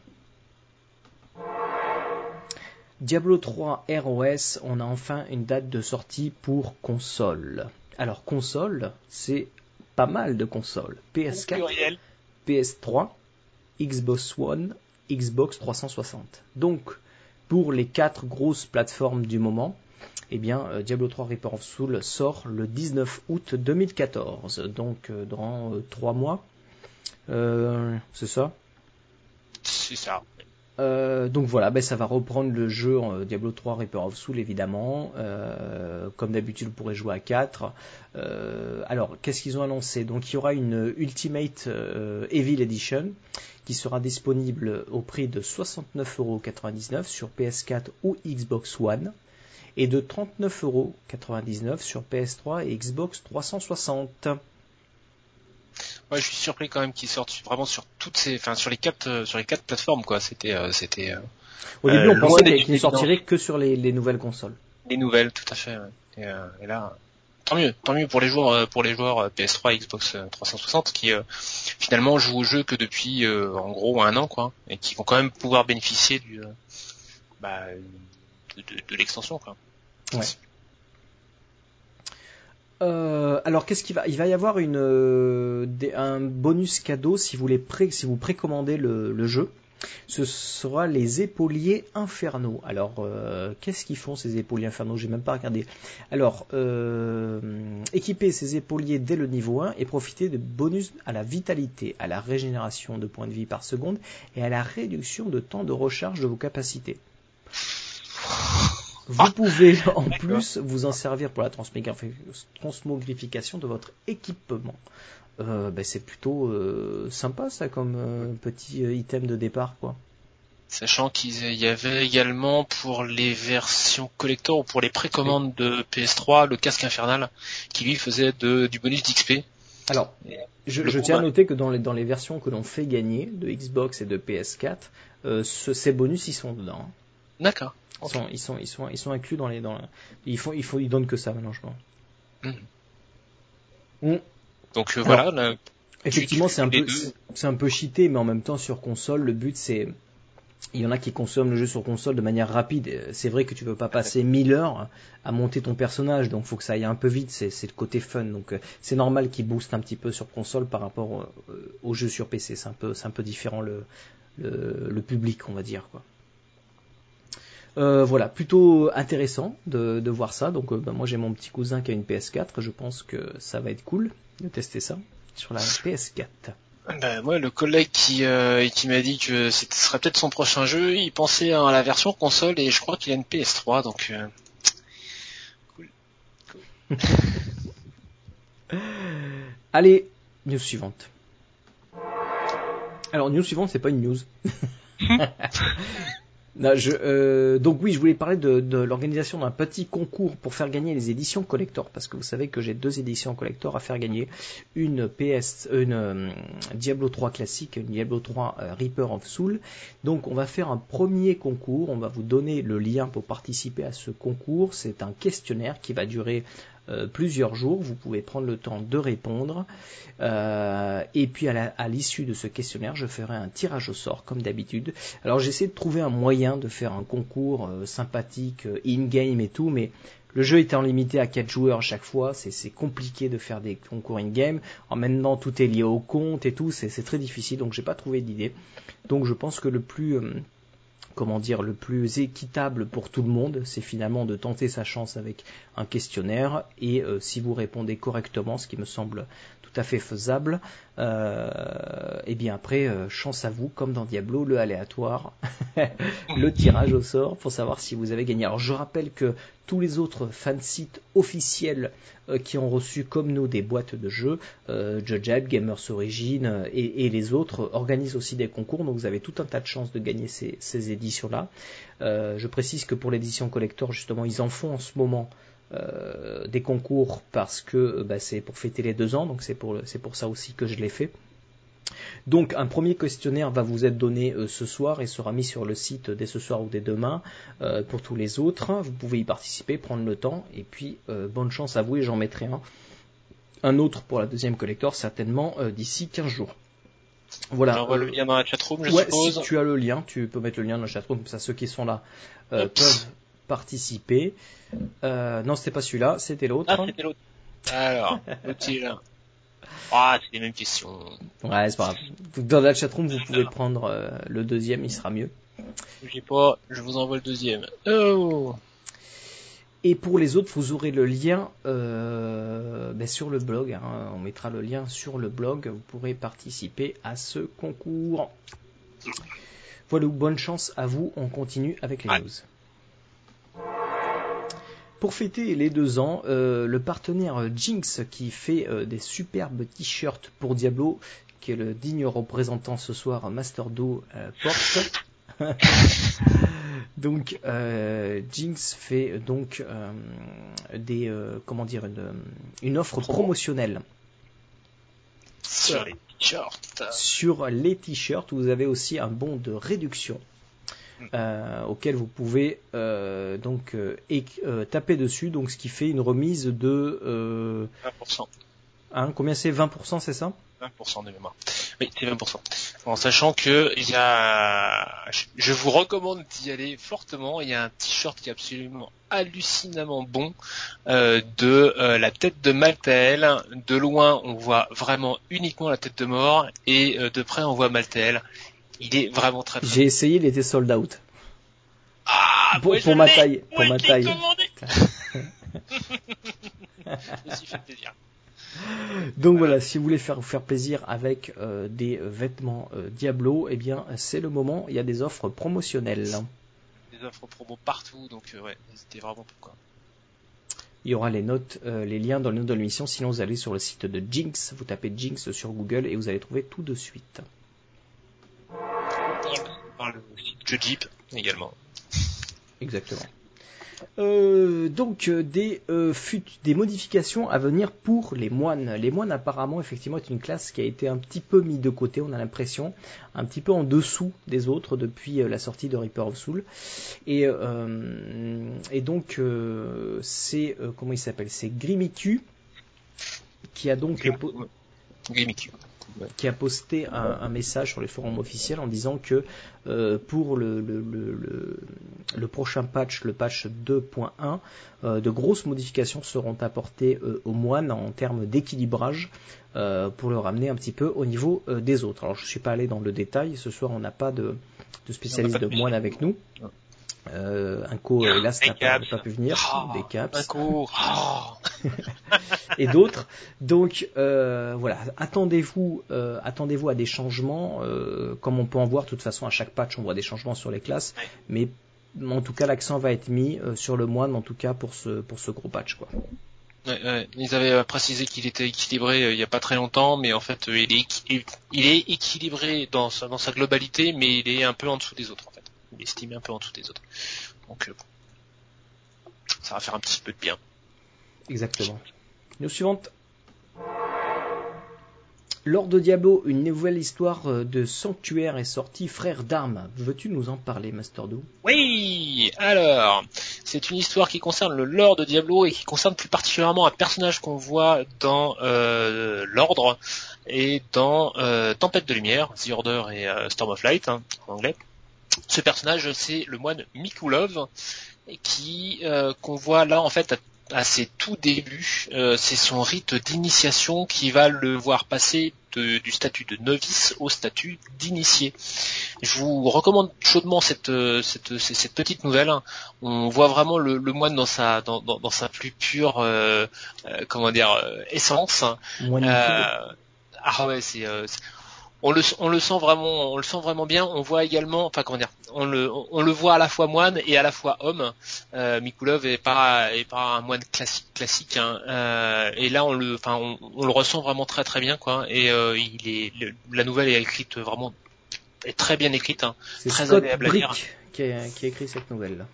Speaker 1: Diablo 3 ROS, on a enfin une date de sortie pour console. Alors console, c'est pas mal de consoles. PS4, PS3, Xbox One, Xbox 360. Donc pour les quatre grosses plateformes du moment, eh bien, euh, Diablo 3 Reaper of Soul sort le 19 août 2014, donc euh, dans euh, trois mois. c'est ça?
Speaker 2: C'est ça.
Speaker 1: Donc voilà, ben ça va reprendre le jeu Diablo 3 Reaper of Soul évidemment. comme d'habitude, vous pourrez jouer à 4. alors, qu'est-ce qu'ils ont annoncé? Donc il y aura une Ultimate Evil Edition qui sera disponible au prix de 69,99€ sur PS4 ou Xbox One et de 39,99€ sur PS3 et Xbox 360.
Speaker 2: Ouais, je suis surpris quand même qu'ils sortent vraiment sur toutes ces, enfin sur les quatre, euh, sur les quatre plateformes quoi. C'était, euh, c'était. Euh,
Speaker 1: au début, on pensait qu'ils ne sortiraient que sur les, nouvelles consoles.
Speaker 2: Les nouvelles, tout à fait. Et, et, là, tant mieux, tant mieux pour les joueurs, euh, pour les joueurs euh, PS3, Xbox 360 euh, qui finalement jouent au jeu que depuis en gros un an quoi, et qui vont quand même pouvoir bénéficier du, bah, de, l'extension quoi.
Speaker 1: Ouais. Alors qu'est-ce qu'il va Il va y avoir une, un bonus cadeau si vous, les précommandez le jeu ce sera les épauliers infernaux. Alors, euh, qu'est-ce qu'ils font ces épauliers infernaux? J'ai même pas regardé. Alors, euh, équiper ces épauliers dès le niveau 1 et profiter de bonus à la vitalité, à la régénération de points de vie par seconde et à la réduction de temps de recharge de vos capacités. Vous pouvez en plus vous en servir pour la transmogrification de votre équipement. Euh, ben, c'est plutôt euh, sympa ça comme euh, petit item de départ quoi.
Speaker 2: Sachant qu'il y avait également pour les versions collector ou pour les précommandes de PS3 le casque infernal qui lui faisait du bonus d'XP.
Speaker 1: Alors, je, tiens à noter que dans les, dans les versions que l'on fait gagner de Xbox et de PS4, ces bonus ils sont dedans. Hein.
Speaker 2: D'accord.
Speaker 1: Ils, sont, ils, sont, ils, sont, ils sont inclus dans les. Dans ils, font, ils, font, ils donnent que ça maintenant, je pense.
Speaker 2: Mmh. Donc euh, voilà.
Speaker 1: Effectivement, c'est un peu, c'est un peu cheaté, mais en même temps sur console, le but c'est, il y en a qui consomment le jeu sur console de manière rapide. C'est vrai que tu peux pas passer 1000 heures à monter ton personnage, donc faut que ça aille un peu vite. C'est, le côté fun, donc euh, c'est normal qu'il booste un petit peu sur console par rapport euh, au jeu sur PC. C'est un peu, c'est un peu différent le, le, public, on va dire quoi. Voilà, plutôt intéressant de, de voir ça. Donc bah, moi j'ai mon petit cousin qui a une PS4, je pense que ça va être cool de tester ça sur la PS4.
Speaker 2: Ben, moi, le collègue qui, euh, qui m'a dit que ce serait peut-être son prochain jeu, il pensait à la version console et je crois qu'il a une PS3, donc euh, cool.
Speaker 1: Allez, news suivante. Alors, news suivante, c'est pas une news. je, euh, donc oui, je voulais parler de, l'organisation d'un petit concours pour faire gagner les éditions collector, parce que vous savez que j'ai deux éditions collector à faire gagner, une PS, une euh, Diablo 3 classique, une Diablo 3 euh, Reaper of Soul. Donc on va faire un premier concours, on va vous donner le lien pour participer à ce concours. C'est un questionnaire qui va durer euh, plusieurs jours. Vous pouvez prendre le temps de répondre. Euh, et puis à l'issue de ce questionnaire, je ferai un tirage au sort comme d'habitude. Alors j'essaie de trouver un moyen de faire un concours euh, sympathique, in-game et tout, mais le jeu étant limité à 4 joueurs à chaque fois, c'est compliqué de faire des concours in-game. En maintenant, tout est lié au compte et tout, c'est très difficile, donc j'ai pas trouvé d'idée. Donc je pense que le plus... Comment dire, le plus équitable pour tout le monde, c'est finalement de tenter sa chance avec un questionnaire. Et euh, si vous répondez correctement, ce qui me semble tout à fait faisable, euh, et bien après, euh, chance à vous, comme dans Diablo, le aléatoire, le tirage au sort pour savoir si vous avez gagné. Alors je rappelle que tous les autres fansites officiels euh, qui ont reçu comme nous des boîtes de jeux, euh, Judge Gamers Origin et, les autres organisent aussi des concours, donc vous avez tout un tas de chances de gagner ces, ces éditions-là. je précise que pour l'édition collector, justement, ils en font en ce moment euh, des concours parce que euh, bah, c'est pour fêter les deux ans, donc c'est pour, c'est pour ça aussi que je l'ai fait. Donc un premier questionnaire va vous être donné euh, ce soir et sera mis sur le site dès ce soir ou dès demain pour tous les autres. Vous pouvez y participer, prendre le temps et puis bonne chance à vous et j'en mettrai un, un autre pour la deuxième collector certainement d'ici 15 jours.
Speaker 2: Voilà. J'envoie le lien dans la chatroom, je
Speaker 1: ouais,
Speaker 2: suppose.
Speaker 1: Si tu as le lien, tu peux mettre le lien dans la chatroom, comme ça ceux qui sont là peuvent participer. Euh, non, c'était pas celui-là, c'était l'autre.
Speaker 2: Ah, c'était l'autre. Alors, l'autre Ah, c'est les mêmes questions.
Speaker 1: Ouais, c'est pas grave. Dans la chatroom, vous pouvez prendre euh, le deuxième, il sera mieux.
Speaker 2: J'ai pas, je vous envoie le deuxième. Oh
Speaker 1: et pour les autres, vous aurez le lien euh, ben sur le blog. Hein. On mettra le lien sur le blog. Vous pourrez participer à ce concours. Voilà, bonne chance à vous. On continue avec les news. Pour fêter les deux ans, euh, le partenaire Jinx qui fait euh, des superbes t-shirts pour Diablo, qui est le digne représentant ce soir Master Do euh, porte. donc Jinx fait donc des comment dire une, une offre promotionnelle
Speaker 2: sur les t-shirts.
Speaker 1: Sur les t-shirts, vous avez aussi un bon de réduction euh, auquel vous pouvez euh, donc euh, taper dessus, donc ce qui fait une remise de
Speaker 2: 20%.
Speaker 1: Hein, combien c'est? 20% c'est ça?
Speaker 2: 20% de mémoire. Oui, c'est 20%. En sachant que il y a, je vous recommande d'y aller fortement. Il y a un t-shirt qui est absolument hallucinamment bon de la tête de Maltael. De loin, on voit vraiment uniquement la tête de mort et de près, on voit Maltael. Il est vraiment très, très
Speaker 1: J'ai essayé, il était sold out.
Speaker 2: Ah,
Speaker 1: pour, pour ma taille, pour ma taille.
Speaker 2: je suis fait plaisir.
Speaker 1: Donc voilà. si vous voulez faire vous faire plaisir avec euh, des vêtements euh, Diablo, eh bien c'est le moment. Il y a des offres promotionnelles.
Speaker 2: Des offres promo partout, donc euh, ouais, n'hésitez vraiment pourquoi.
Speaker 1: Il y aura les notes, les liens dans les notes de l'émission. Sinon, vous allez sur le site de Jinx, vous tapez Jinx sur Google et vous allez trouver tout de suite
Speaker 2: le site Jeep également.
Speaker 1: Exactement. Euh, donc euh, des, euh, des modifications à venir pour les moines. Les moines apparemment effectivement est une classe qui a été un petit peu mis de côté, on a l'impression, un petit peu en dessous des autres depuis la sortie de Reaper of Soul. Et, et donc c'est comment il s'appelle? C'est Grimicu qui a donc Qui a posté un, message sur les forums officiels en disant que euh, pour le, le, prochain patch, le patch 2.1, euh, de grosses modifications seront apportées euh, aux moines en termes d'équilibrage pour le ramener un petit peu au niveau des autres. Alors je ne suis pas allé dans le détail, ce soir on n'a pas de, de spécialiste de moines avec nous. Euh, un co, hélas, n'a pas, pas, pu venir.
Speaker 2: Oh,
Speaker 1: des caps.
Speaker 2: Un co. Oh.
Speaker 1: et d'autres. Donc euh, voilà, attendez-vous, euh, attendez-vous à des changements, euh, comme on peut en voir. De toute façon, à chaque patch, on voit des changements sur les classes, mais en tout cas, l'accent va être mis sur le moine, en tout cas pour ce pour ce gros patch, quoi.
Speaker 2: Ouais, ouais. Ils avaient précisé qu'il était équilibré euh, il n'y a pas très longtemps, mais en fait, il est, il est équilibré dans sa, dans sa globalité, mais il est un peu en dessous des autres, en fait il estimé un peu en dessous des autres. Donc euh, ça va faire un petit peu de bien.
Speaker 1: Exactement. News suivante. Lors de Diablo, une nouvelle histoire euh, de sanctuaire est sortie, frère d'armes. Veux-tu nous en parler, Master Do
Speaker 2: Oui, alors, c'est une histoire qui concerne le lore de Diablo et qui concerne plus particulièrement un personnage qu'on voit dans euh, l'ordre et dans Tempête de Lumière, The Order et Storm of Light hein, en anglais. Ce personnage, c'est le moine Mikulov, qui euh, qu'on voit là en fait à ses tout débuts. Euh, c'est son rite d'initiation qui va le voir passer du statut de novice au statut d'initié. Je vous recommande chaudement cette, euh, cette, cette, petite nouvelle. On voit vraiment le, moine dans sa, dans, dans, sa plus pure euh, comment dire essence. ah ouais, c'est on le, on le sent vraiment, on le sent vraiment bien. On voit également, enfin comment dire, on le, on le voit à la fois moine et à la fois homme. Euh, Mikulov est pas, est pas un moine classique, classique. Hein. Euh, et là, on le, enfin, on, le ressent vraiment très très bien, quoi. Et euh, il est, la nouvelle est écrite vraiment, est très bien écrite, hein. très
Speaker 1: Scott agréable à lire. Qui a, qui a écrit cette nouvelle. Là.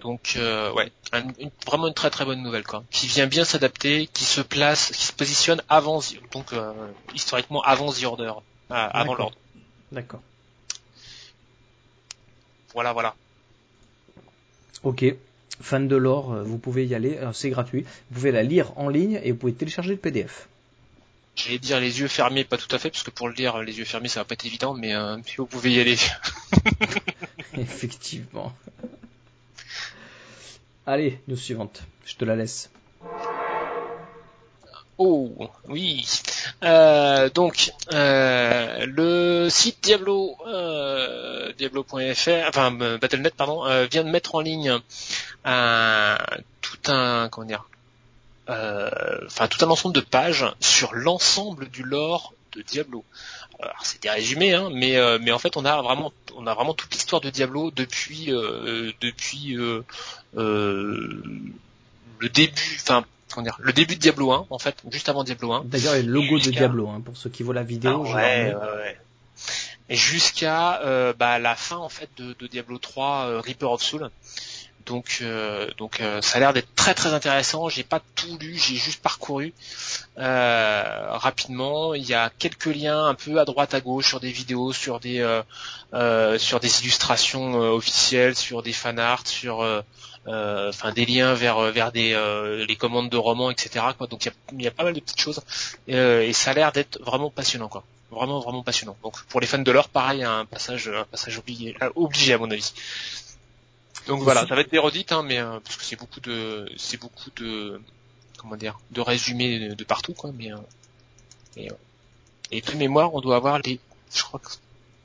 Speaker 2: Donc euh, ouais, vraiment une très très bonne nouvelle quoi, qui vient bien s'adapter, qui se place, qui se positionne avant donc euh, historiquement avant The Order, euh, avant l'ordre.
Speaker 1: D'accord.
Speaker 2: Voilà voilà.
Speaker 1: Ok. Fan de l'or, vous pouvez y aller, c'est gratuit. Vous pouvez la lire en ligne et vous pouvez télécharger le PDF.
Speaker 2: J'allais dire les yeux fermés, pas tout à fait, parce que pour le lire les yeux fermés ça va pas être évident, mais si vous pouvez y aller.
Speaker 1: Effectivement. Allez, news suivante. Je te la laisse.
Speaker 2: Oh oui. Euh, donc euh, le site Diablo euh, Diablo.fr, enfin Battle.net pardon, vient de mettre en ligne tout un comment dire, enfin tout un ensemble de pages sur l'ensemble du lore de Diablo. Alors c'était résumé, hein, mais mais en fait on a vraiment on a vraiment toute l'histoire de Diablo depuis depuis euh, le début, enfin comment dire, le début de Diablo 1 en fait, juste avant Diablo 1.
Speaker 1: D'ailleurs, le logo de Diablo hein, pour ceux qui voient la vidéo.
Speaker 2: Ah, ouais, jusqu'à euh, bah, la fin en fait de, de Diablo 3 euh, Reaper of Soul. Donc, euh, donc ça a l'air d'être très très intéressant. J'ai pas tout lu, j'ai juste parcouru rapidement. Il y a quelques liens un peu à droite à gauche sur des vidéos, sur des sur des illustrations officielles, sur des fan art, sur euh, enfin des liens vers euh, vers des euh, les commandes de romans, etc. Quoi. Donc il y a, pas mal de petites choses et ça a l'air d'être vraiment passionnant, quoi. Vraiment vraiment passionnant. Donc pour les fans de l'or, pareil, un passage un passage obligé, obligé à mon avis. Donc voilà, ça va être des redites, hein, mais parce que c'est beaucoup de c'est beaucoup de comment dire de résumés de, partout, quoi. Mais et, et de mémoire, on doit avoir les je crois que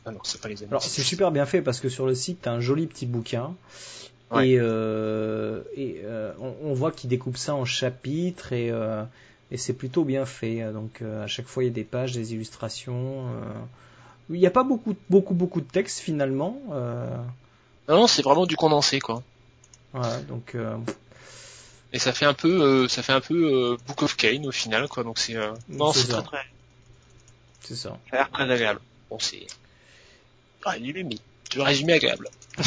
Speaker 1: ah non, c'est pas les Alors c'est super bien fait parce que sur le site, t'as un joli petit bouquin et, euh, et euh, on, voit qu'il découpe ça en chapitres et, euh, et c'est plutôt bien fait. Donc à chaque fois il y a des pages, des illustrations. il n'y a pas beaucoup, beaucoup, beaucoup de texte finalement.
Speaker 2: Non, c'est vraiment du condensé quoi.
Speaker 1: Ouais, donc.
Speaker 2: Et ça fait un peu, ça fait un peu Book of Kane au final quoi. Donc c'est, non, c'est très, très.
Speaker 1: C'est ça.
Speaker 2: Ça a l'air très agréable. Bon, c'est. Ah, il est mais tu résumé agréable.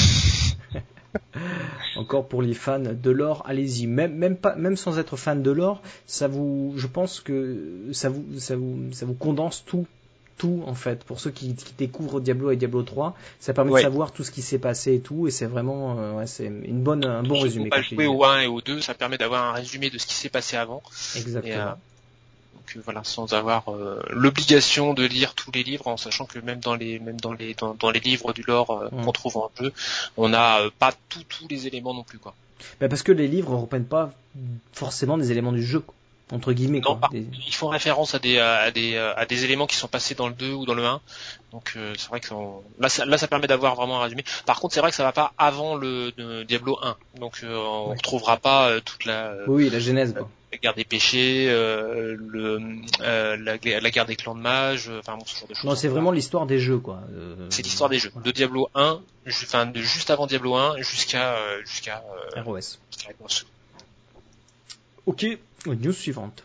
Speaker 1: Encore pour les fans de l'or, allez-y. Même, même pas, même sans être fan de l'or, ça vous, je pense que ça vous, ça vous, ça vous condense tout, tout en fait. Pour ceux qui, découvrent Diablo et Diablo 3, ça permet de savoir tout ce qui s'est passé et tout, et c'est vraiment, euh, ouais, c'est une bonne, un bon résumé.
Speaker 2: Pas jouer au 1 et au 2, ça permet d'avoir un résumé de ce qui s'est passé avant.
Speaker 1: Exactement. Euh,
Speaker 2: voilà, sans avoir euh, l'obligation de lire tous les livres, en sachant que même dans les même dans les dans, les livres du lore euh, mm. qu'on trouve en jeu, on n'a euh, pas tous les éléments non plus quoi.
Speaker 1: Bah, parce que les livres ne reprennent pas forcément des éléments du jeu entre guillemets. quoi.
Speaker 2: Ils font référence à des, à des à des éléments qui sont passés dans le 2 ou dans le 1. Donc c'est vrai que là ça, là ça permet d'avoir vraiment un résumé. Par contre c'est vrai que ça va pas avant le, Diablo 1. Donc on ne retrouvera pas toute la
Speaker 1: Oui, la genèse quoi
Speaker 2: la guerre des péchés, euh, le, euh, la, guerre des clans de mages, euh, enfin bon, ce genre de choses.
Speaker 1: Non, c'est vraiment l'histoire des jeux, quoi.
Speaker 2: c'est l'histoire des jeux. De Diablo 1, enfin de juste avant Diablo 1 jusqu'à jusqu'à
Speaker 1: ROS. Ok, news suivante.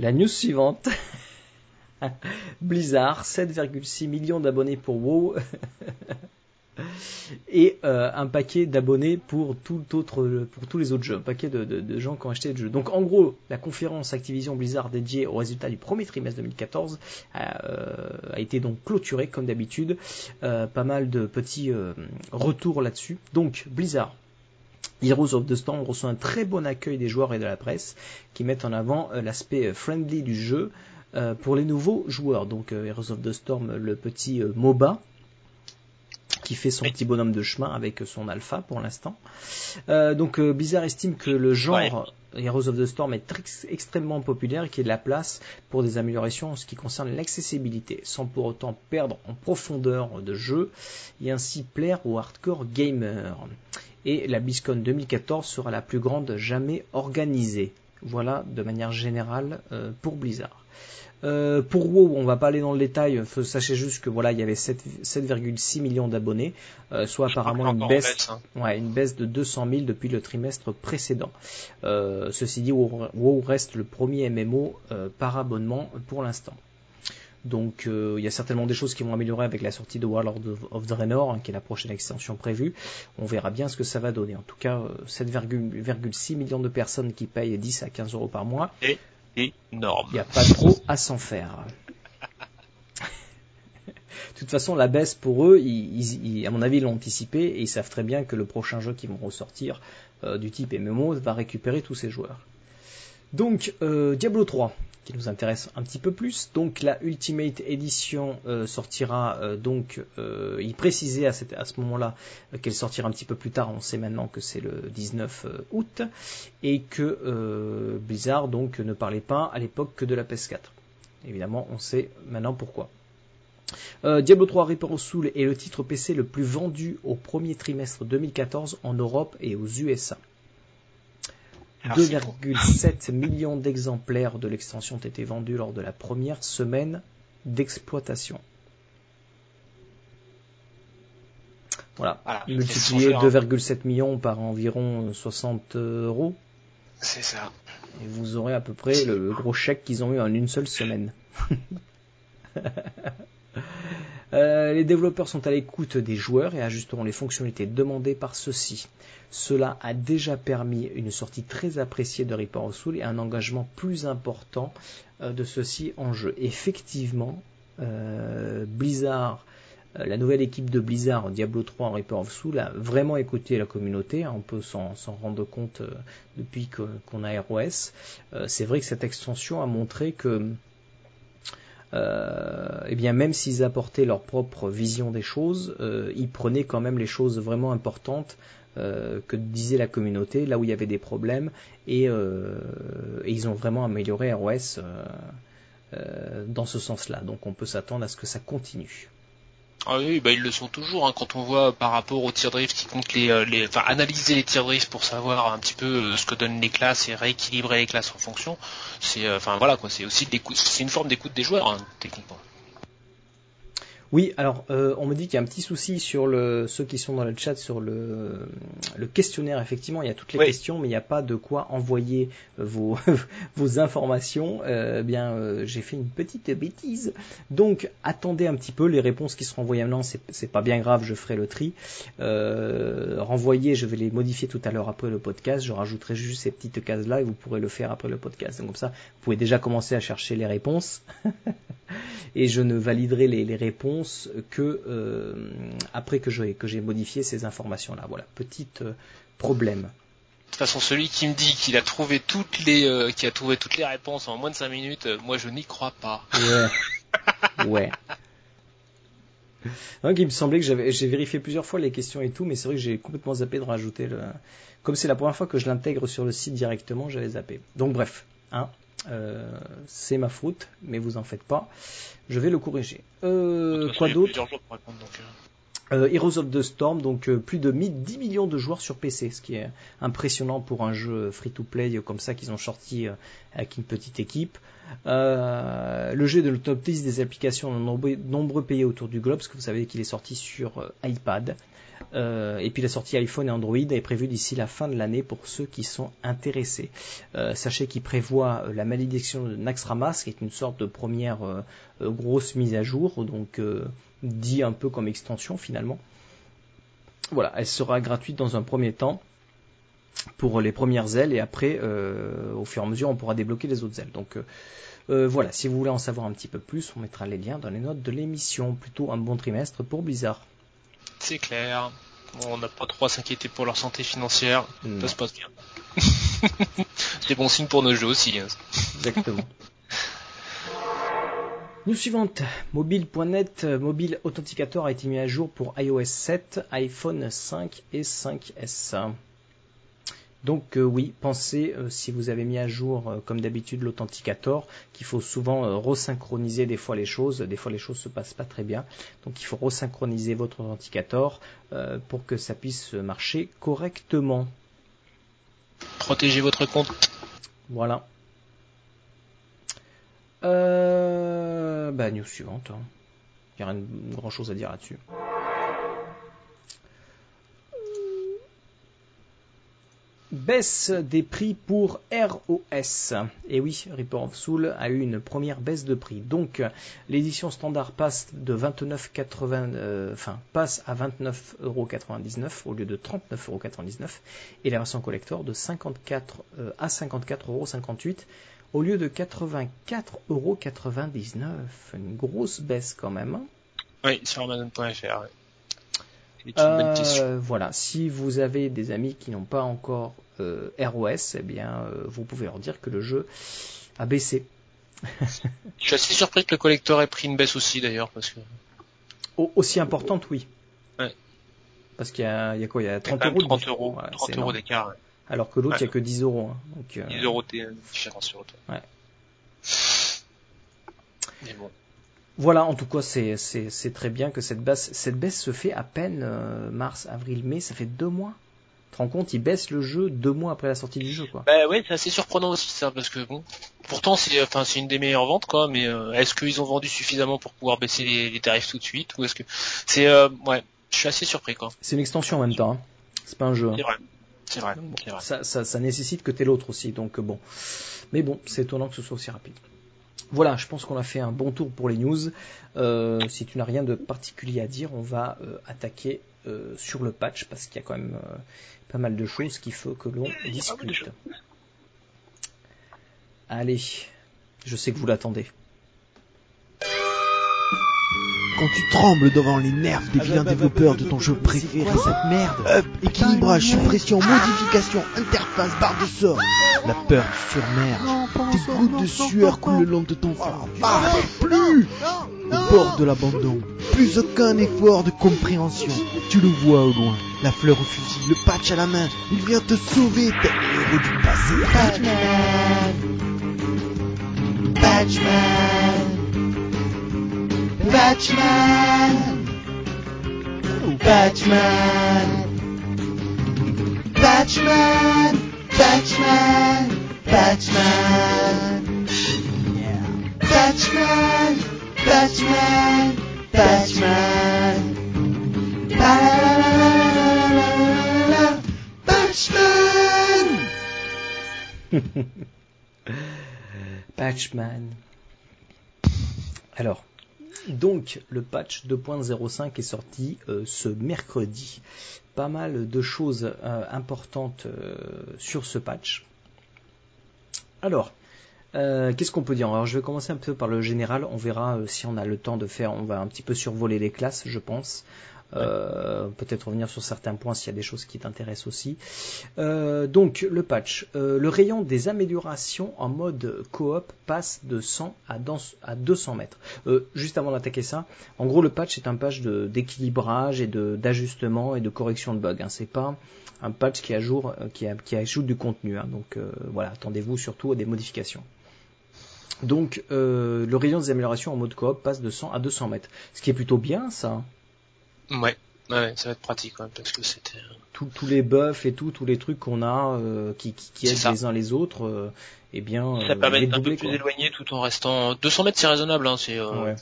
Speaker 1: La news suivante. Blizzard, 7,6 millions d'abonnés pour WoW. et euh, un paquet d'abonnés pour tous les autres jeux, un paquet de, gens qui ont acheté le jeu. Donc en gros, la conférence Activision Blizzard dédiée aux résultats du premier trimestre 2014 a, euh, a été donc clôturée comme d'habitude. Euh, pas mal de petits retours là-dessus. Donc Blizzard. Heroes of the Storm reçoit un très bon accueil des joueurs et de la presse qui mettent en avant l'aspect friendly du jeu pour les nouveaux joueurs. Donc Heroes of the Storm, le petit MOBA qui fait son petit bonhomme de chemin avec son alpha pour l'instant. Euh, donc euh, Blizzard estime que le genre Heroes of the Storm est extrêmement populaire et qu'il y a de la place pour des améliorations en ce qui concerne l'accessibilité, sans pour autant perdre en profondeur de jeu et ainsi plaire aux hardcore gamers. Et la BlizzCon 2014 sera la plus grande jamais organisée. Voilà de manière générale euh, pour Blizzard. Euh, pour WoW, on va pas aller dans le détail. Sachez juste que voilà, il y avait 7,6 millions d'abonnés, euh, soit apparemment une baisse, hein. ouais, une baisse de 200 000 depuis le trimestre précédent. Euh, ceci dit, WoW, reste le premier MMO par abonnement pour l'instant. Donc il y a certainement des choses qui vont améliorer avec la sortie de Warlord of Draenor, hein, qui est la prochaine extension prévue. On verra bien ce que ça va donner. En tout cas, 7,6 millions de personnes qui payent 10 à 15 euros par mois.
Speaker 2: Et énorme.
Speaker 1: Il n'y a pas trop à s'en faire. De toute façon, la baisse pour eux, ils, à mon avis, ils l'ont anticipé et ils savent très bien que le prochain jeu qui vont ressortir euh, du type MMO va récupérer tous ces joueurs. Donc, euh, Diablo 3, qui nous intéresse un petit peu plus. Donc la Ultimate Edition euh, sortira euh, donc euh, il précisait à, ce moment-là qu'elle sortira un petit peu plus tard. On sait maintenant que c'est le 19 août et que Blizzard donc ne parlait pas à l'époque que de la PS4. Évidemment, on sait maintenant pourquoi. Diablo 3 Reaper of Soul est le titre PC le plus vendu au premier trimestre 2014 en Europe et aux USA. 2,7 millions d'exemplaires de l'extension ont été vendus lors de la première semaine d'exploitation. Voilà. Multiplier 2,7 millions par environ 60 euros.
Speaker 2: C'est ça.
Speaker 1: Et vous aurez à peu près le gros chèque qu'ils ont eu en une seule semaine. Euh, les développeurs sont à l'écoute des joueurs et ajusteront les fonctionnalités demandées par ceux-ci. Cela a déjà permis une sortie très appréciée de Reaper of Soul et un engagement plus important euh, de ceux-ci en jeu. Effectivement, euh, Blizzard, la nouvelle équipe de Blizzard, Diablo 3 en Reaper of Soul, a vraiment écouté la communauté. On peut s'en rendre compte depuis qu'on a ROS. C'est vrai que cette extension a montré que euh, eh bien même s'ils apportaient leur propre vision des choses, euh, ils prenaient quand même les choses vraiment importantes euh, que disait la communauté, là où il y avait des problèmes, et, et ils ont vraiment amélioré ROS dans ce sens-là. Donc on peut s'attendre à ce que ça continue.
Speaker 2: Ah oui, bah ils le sont toujours. Hein, quand on voit par rapport aux tir drift qui comptent les, euh, les, enfin analyser les tir drift pour savoir un petit peu euh, ce que donnent les classes et rééquilibrer les classes en fonction. C'est, euh, enfin voilà quoi, c'est aussi une forme d'écoute des joueurs hein, techniquement.
Speaker 1: Oui, alors euh, on me dit qu'il y a un petit souci sur le, ceux qui sont dans le chat sur le, le questionnaire. Effectivement, il y a toutes les questions, mais il n'y a pas de quoi envoyer vos, vos informations. Euh, bien, euh, j'ai fait une petite bêtise. Donc, attendez un petit peu les réponses qui seront envoyées maintenant. C'est pas bien grave, je ferai le tri. Euh, renvoyer, je vais les modifier tout à l'heure après le podcast. Je rajouterai juste ces petites cases là et vous pourrez le faire après le podcast. Donc comme ça, vous pouvez déjà commencer à chercher les réponses. et je ne validerai les, réponses que euh, après que j'ai modifié ces informations là. Voilà, petit euh, problème.
Speaker 2: De toute façon, celui qui me dit qu'il a trouvé toutes les euh, qui a trouvé toutes les réponses en moins de 5 minutes, moi je n'y crois pas.
Speaker 1: Ouais. ouais. Donc il me semblait que j'avais j'ai vérifié plusieurs fois les questions et tout, mais c'est vrai que j'ai complètement zappé de rajouter le. Comme c'est la première fois que je l'intègre sur le site directement, j'avais zappé. Donc bref, hein, euh, c'est ma faute, mais vous en faites pas. Je vais le corriger. Euh, quoi d'autre euh, Heroes of the Storm, donc plus de 10 millions de joueurs sur PC, ce qui est impressionnant pour un jeu free-to-play comme ça qu'ils ont sorti avec une petite équipe. le jeu de le top 10 des applications dans de nombreux pays autour du globe, parce que vous savez qu'il est sorti sur iPad. Euh, et puis la sortie iPhone et Android est prévue d'ici la fin de l'année pour ceux qui sont intéressés. Euh, sachez qu'il prévoit euh, la malédiction de Naxxramas, qui est une sorte de première grosse mise à jour, donc dit un peu comme extension finalement. Voilà, elle sera gratuite dans un premier temps pour les premières ailes et après, au fur et à mesure, on pourra débloquer les autres ailes. Donc voilà, si vous voulez en savoir un petit peu plus, on mettra les liens dans les notes de l'émission. Plutôt un bon trimestre pour Blizzard.
Speaker 2: C'est clair. on n'a pas trop à s'inquiéter pour leur santé financière. Ça se passe bien. C'est bon signe pour nos jeux aussi. Hein.
Speaker 1: Exactement. News suivante, mobile.net, mobile authenticator a été mis à jour pour iOS 7, iPhone 5 et 5S. Donc euh, oui, pensez euh, si vous avez mis à jour euh, comme d'habitude l'authenticator qu'il faut souvent resynchroniser des fois les choses, des fois les choses se passent pas très bien. Donc il faut resynchroniser votre authenticator pour que ça puisse marcher correctement.
Speaker 2: Protégez votre compte.
Speaker 1: Voilà. Euh, bah news suivante. Il hein. n'y a rien de grand chose à dire là-dessus. Baisse des prix pour ROS. Et oui, Reaper of Soul a eu une première baisse de prix. Donc, l'édition standard passe de 29,80, euh, enfin, passe à 29,99€ au lieu de 39,99€ et la version collector de 54 euh, à 54,58€ au lieu de 84,99€. Une grosse baisse quand même. Hein.
Speaker 2: oui, sur Amazon.fr.
Speaker 1: Euh, voilà, si vous avez des amis qui n'ont pas encore euh, ROS, eh bien, euh, vous pouvez leur dire que le jeu a baissé.
Speaker 2: Je suis assez surpris que le collector ait pris une baisse aussi d'ailleurs, parce que.
Speaker 1: aussi importante, oui.
Speaker 2: Ouais.
Speaker 1: Parce qu'il y, a, quoi Il y a 30 euros.
Speaker 2: 30 euros, 30 euros d'écart.
Speaker 1: Alors que l'autre, il n'y a que 10 euros. Hein. Donc,
Speaker 2: 10 euros de différence sur l'autre.
Speaker 1: Ouais.
Speaker 2: Mais bon.
Speaker 1: Voilà, en tout cas, c'est très bien que cette baisse, cette baisse se fait à peine euh, mars, avril, mai, ça fait deux mois. Tu te rends compte, ils baissent le jeu deux mois après la sortie du jeu, quoi.
Speaker 2: Bah ouais, c'est assez surprenant aussi ça, parce que bon, pourtant c'est, enfin c'est une des meilleures ventes, quoi. Mais euh, est-ce qu'ils ont vendu suffisamment pour pouvoir baisser les, tarifs tout de suite, ou est-ce que c'est, euh, ouais, je suis assez surpris, quoi.
Speaker 1: C'est une extension en même temps. Hein. C'est pas un jeu. Hein.
Speaker 2: C'est vrai. C'est vrai.
Speaker 1: Ça, ça, ça, nécessite que t'aies l'autre aussi, donc bon. Mais bon, c'est étonnant que ce soit aussi rapide. Voilà, je pense qu'on a fait un bon tour pour les news. Euh, si tu n'as rien de particulier à dire, on va euh, attaquer euh, sur le patch parce qu'il y a quand même pas mal de choses qu'il faut que l'on discute. Allez, je sais que vous l'attendez
Speaker 3: quand tu trembles devant les nerfs des vilains développeurs de ton jeu préféré, cette merde. Up, équilibrage, suppression, modification, interface, barre de sort. La peur surmerge. Tes gouttes de sueur coulent le long de ton front. Ah, plus Au bord de l'abandon. Plus aucun effort de compréhension. Tu le vois au loin. La fleur au fusil, le patch à la main. Il vient te sauver, tel héros du passé. Batman. Batman. Batman. Batman. Batman. Batman. Batman. Yeah. Batman. Batman. Batman. Batman.
Speaker 1: Batman. Alors, donc le patch 2.05 est sorti euh, ce mercredi. Pas mal de choses euh, importantes euh, sur ce patch. Alors, qu'est-ce qu'on peut dire? Alors je vais commencer un peu par le général, on verra si on a le temps de faire, on va un petit peu survoler les classes je pense. Euh, peut-être revenir sur certains points s'il y a des choses qui t'intéressent aussi. Euh, donc le patch, euh, le rayon des améliorations en mode coop passe de 100 à, à 200 mètres. juste avant d'attaquer ça, en gros le patch est un patch d'équilibrage et d'ajustement et de correction de bugs. Hein. C'est pas un patch qui, ajoute, qui, qui ajoute du contenu. Hein. Donc voilà, attendez-vous surtout à des modifications. Donc le rayon des améliorations en mode coop passe de 100 à 200 mètres. Ce qui est plutôt bien ça.
Speaker 2: Ouais. Ouais, ça va être pratique parce que c'était. Euh,
Speaker 1: tous les buffs et tout, tous les trucs qu'on a euh, qui, qui, aident les uns les autres, euh, eh bien.
Speaker 2: Ça permet d'être un peu plus éloigné tout en restant. 200 mètres, c'est raisonnable, hein, c'est. Ouais.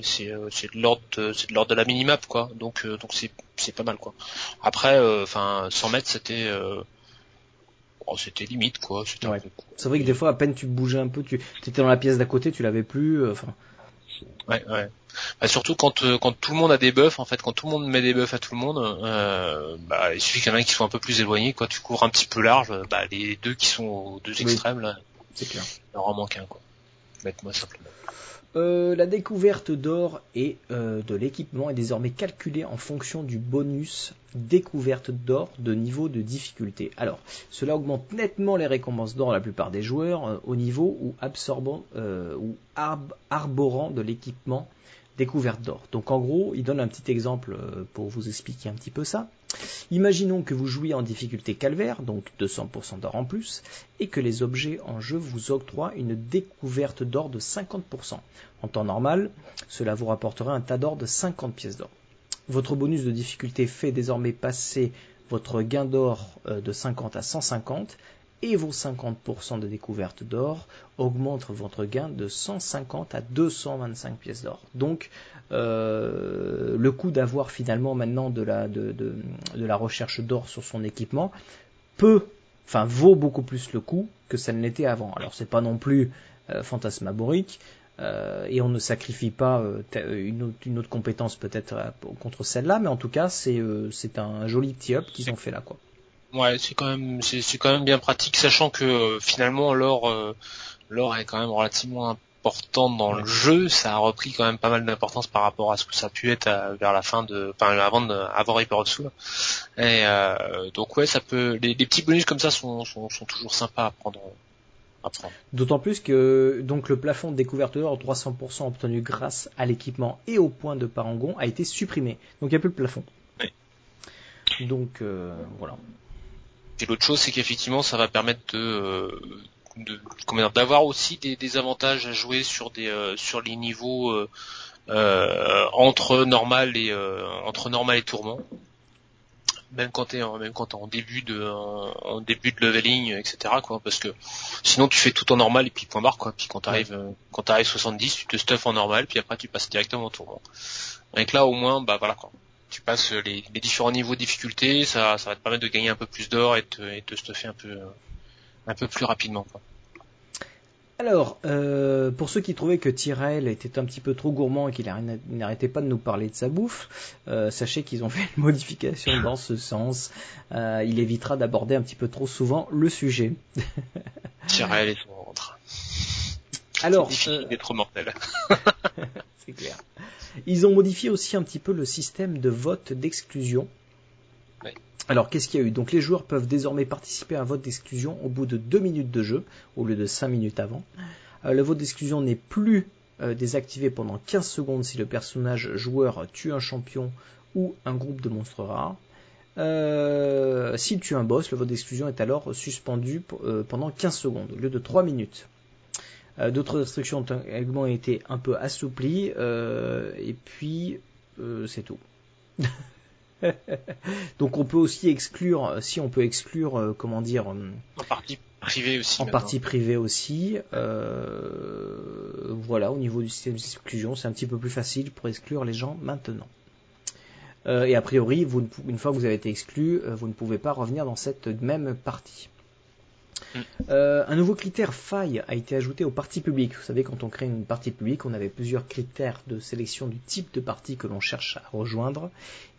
Speaker 2: C'est c'est de l'ordre c'est de l'ordre de la minimap quoi. Donc donc c'est c'est pas mal quoi. Après enfin 100 mètres c'était Oh, c'était limite quoi.
Speaker 1: C'est vrai que des fois à peine tu bougeais un peu, tu étais dans la pièce d'à côté, tu l'avais plus. Enfin.
Speaker 2: Ouais ouais. Bah, surtout quand euh, quand tout le monde a des buffs en fait quand tout le monde met des buffs à tout le monde euh, bah, il suffit qu'il y en ait un qui soit un peu plus éloigné quand tu cours un petit peu large bah, les deux qui sont aux deux extrêmes là
Speaker 1: c'est clair.
Speaker 2: il en manque un quoi. Simplement.
Speaker 1: Euh, la découverte d'or et euh, de l'équipement est désormais calculée en fonction du bonus découverte d'or de niveau de difficulté. Alors, cela augmente nettement les récompenses d'or la plupart des joueurs euh, au niveau ou absorbant ou arborant de l'équipement découverte d'or. Donc en gros, il donne un petit exemple pour vous expliquer un petit peu ça. Imaginons que vous jouiez en difficulté calvaire, donc 200% d'or en plus, et que les objets en jeu vous octroient une découverte d'or de 50%. En temps normal, cela vous rapporterait un tas d'or de 50 pièces d'or. Votre bonus de difficulté fait désormais passer votre gain d'or euh, de 50 à 150 et vos 50% de découverte d'or augmentent votre gain de 150 à 225 pièces d'or. Donc euh, le coût d'avoir finalement maintenant de la, de, la recherche d'or sur son équipement peut, enfin vaut beaucoup plus le coût que ça ne l'était avant. Alors c'est pas non plus euh, fantasmagorique. Euh, et on ne sacrifie pas une, autre, compétence peut-être contre celle-là, mais en tout cas c'est un joli petit up qu'ils ont fait là quoi.
Speaker 2: Ouais, c'est quand même c'est quand même bien pratique, sachant que euh, finalement l'or euh, l'or est quand même relativement important dans le jeu. Ça a repris quand même pas mal d'importance par rapport à ce que ça a pu être euh, vers la fin de, enfin avant de, avant Reaper of Soul. Et donc ouais, ça peut, les, petits bonus comme ça sont, sont, sont toujours sympas à prendre. À prendre.
Speaker 1: D'autant plus que donc le plafond de découverte d'or 300% obtenu grâce à l'équipement et au point de parangon a été supprimé. Donc il n'y a plus de plafond. Oui. Donc voilà.
Speaker 2: Et l'autre chose, c'est qu'effectivement, ça va permettre de, euh, de d'avoir aussi des, des, avantages à jouer sur des euh, sur les niveaux euh, euh, entre normal et entre normal et tourment. Même quand t'es en, même quand t'es en début de en, début de leveling, etc. quoi, parce que sinon tu fais tout en normal et puis point barre quoi. Puis quand t'arrives quand t'arrives 70, tu te stuffes en normal, puis après tu passes directement en tourment. Donc là au moins, bah voilà quoi tu passes les, différents niveaux de difficulté, ça, ça va te permettre de gagner un peu plus d'or et, de te stuffer un peu, un peu plus rapidement.
Speaker 1: Alors, euh, pour ceux qui trouvaient que Tyrell était un petit peu trop gourmand et qu'il n'arrêtait pas de nous parler de sa bouffe, euh, sachez qu'ils ont fait une modification dans ce sens. Euh, il évitera d'aborder un petit peu trop souvent le sujet.
Speaker 2: Tyrell est son ventre.
Speaker 1: Alors,
Speaker 2: c'est d'être mortel.
Speaker 1: c'est clair. Ils ont modifié aussi un petit peu le système de vote d'exclusion. Alors qu'est-ce qu'il y a eu? Donc les joueurs peuvent désormais participer à un vote d'exclusion au bout de 2 minutes de jeu, au lieu de 5 minutes avant. Euh, le vote d'exclusion n'est plus euh, désactivé pendant 15 secondes si le personnage joueur tue un champion ou un groupe de monstres rares. Euh, s'il tue un boss, le vote d'exclusion est alors suspendu pendant 15 secondes au lieu de 3 minutes. Euh, d'autres restrictions ont également été un peu assouplies. Euh, et puis, euh, c'est tout. Donc on peut aussi exclure, si on peut exclure, comment dire,
Speaker 2: en partie privée aussi.
Speaker 1: En partie privée aussi. voilà, au niveau du système d'exclusion, c'est un petit peu plus facile pour exclure les gens maintenant. et a priori, vous, une fois que vous avez été exclu, vous ne pouvez pas revenir dans cette même partie. Euh, un nouveau critère faille a été ajouté aux parties publiques. Vous savez, quand on crée une partie publique, on avait plusieurs critères de sélection du type de partie que l'on cherche à rejoindre.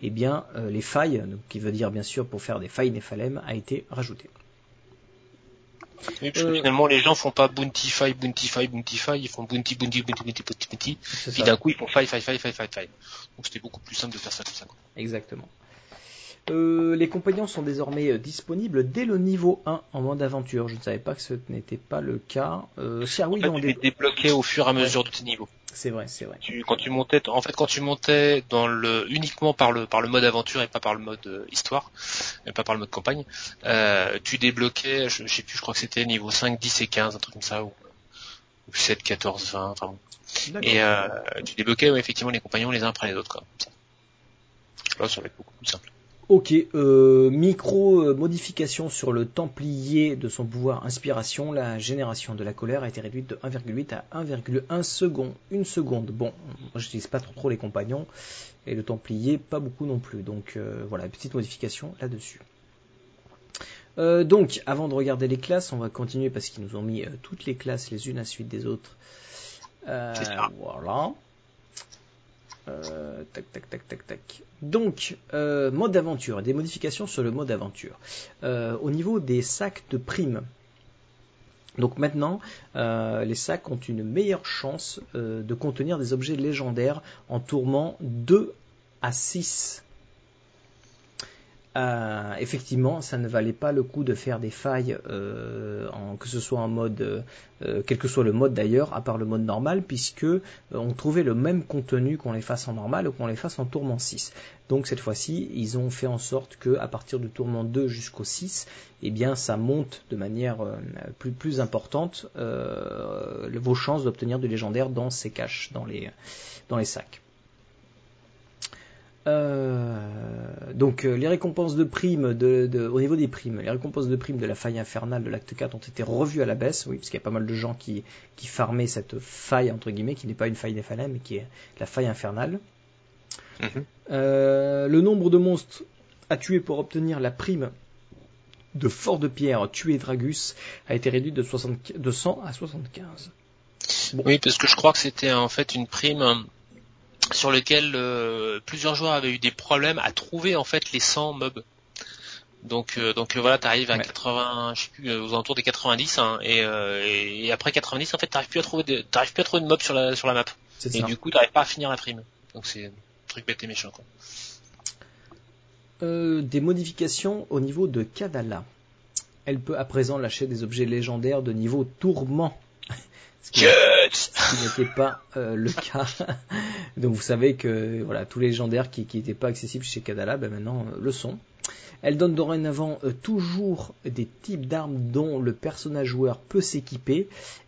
Speaker 1: Eh bien, euh, les failles, qui veut dire bien sûr pour faire des failles Nephalem, a été rajouté.
Speaker 2: Oui, parce que euh, finalement, les gens font pas bounty faille, bounty faille, bounty faille, ils font bounty, bounty, bounty, bounty, bounty, bounty, puis d'un coup, ils font faille, faille, faille, faille, faille, faille. Donc c'était beaucoup plus simple de faire ça comme ça.
Speaker 1: Exactement. Euh, les compagnons sont désormais euh, disponibles dès le niveau 1 en mode aventure. Je ne savais pas que ce n'était pas le cas.
Speaker 2: Euh, en fait, tu les débloquais au fur et à mesure de tes niveaux.
Speaker 1: C'est vrai, c'est vrai.
Speaker 2: quand tu montais, en fait, quand tu montais dans le uniquement par le par le mode aventure et pas par le mode euh, histoire, et pas par le mode campagne, tu débloquais, je, sais plus, je crois que c'était niveau 5, 10 et 15, un truc comme ça, ou, 7, 14, 20, enfin bon. Et tu débloquais effectivement les compagnons les uns après les autres, quoi. Là, ça va être beaucoup plus simple.
Speaker 1: Ok, euh, micro euh, modification sur le Templier de son pouvoir inspiration. La génération de la colère a été réduite de 1,8 à 1,1 seconde. Une seconde. Bon, moi j'utilise pas trop, trop les compagnons et le Templier pas beaucoup non plus. Donc euh, voilà, petite modification là-dessus. donc, avant de regarder les classes, on va continuer parce qu'ils nous ont mis toutes les classes les unes à suite des autres. voilà. Tac, tac, tac, tac, tac. Donc, euh, mode d'aventure, des modifications sur le mode d'aventure. Euh, au niveau des sacs de primes, Donc maintenant, euh, les sacs ont une meilleure chance de contenir des objets légendaires en tourment 2 à 6. Euh, effectivement, ça ne valait pas le coup de faire des failles, euh, en, que ce soit en mode, euh, quel que soit le mode d'ailleurs, à part le mode normal, puisque euh, on trouvait le même contenu qu'on les fasse en normal ou qu'on les fasse en tourment 6. Donc cette fois-ci, ils ont fait en sorte que à partir du tourment 2 jusqu'au 6, eh bien ça monte de manière euh, plus, plus importante euh, vos chances d'obtenir du légendaire dans ces caches, dans les, dans les sacs. Euh, donc euh, les récompenses de primes de, de, au niveau des primes, les récompenses de primes de la faille infernale de l'acte 4 ont été revues à la baisse, oui, parce qu'il y a pas mal de gens qui, qui farmaient cette faille entre guillemets, qui n'est pas une faille des mais qui est la faille infernale.
Speaker 2: Mhm.
Speaker 1: Euh, le nombre de monstres à tuer pour obtenir la prime de fort de pierre tuer Dragus a été réduit de, 60, de 100 à 75. Bon.
Speaker 2: Oui, parce que je crois que c'était en fait une prime sur lequel euh, plusieurs joueurs avaient eu des problèmes à trouver en fait les 100 mobs. Donc euh, donc euh, voilà, t'arrives à
Speaker 1: Ouais.
Speaker 2: 80, je sais plus, euh, aux alentours des 90 hein, et, euh, et, et après 90 en fait t'arrives plus à trouver de, t'arrives plus à trouver de mobs sur la sur la map.
Speaker 1: C'est
Speaker 2: Et
Speaker 1: ça.
Speaker 2: du coup t'arrives pas à finir la prime. Donc c'est un truc bête et méchant quoi.
Speaker 1: Euh, des modifications au niveau de Kadala. Elle peut à présent lâcher des objets légendaires de niveau tourment. Ce qui, n'était pas euh, le cas. Donc vous savez que voilà tous les légendaires qui n'étaient pas accessibles chez Kadala, ben maintenant euh, le sont. Elle donne dorénavant euh, toujours des types d'armes dont le personnage joueur peut s'équiper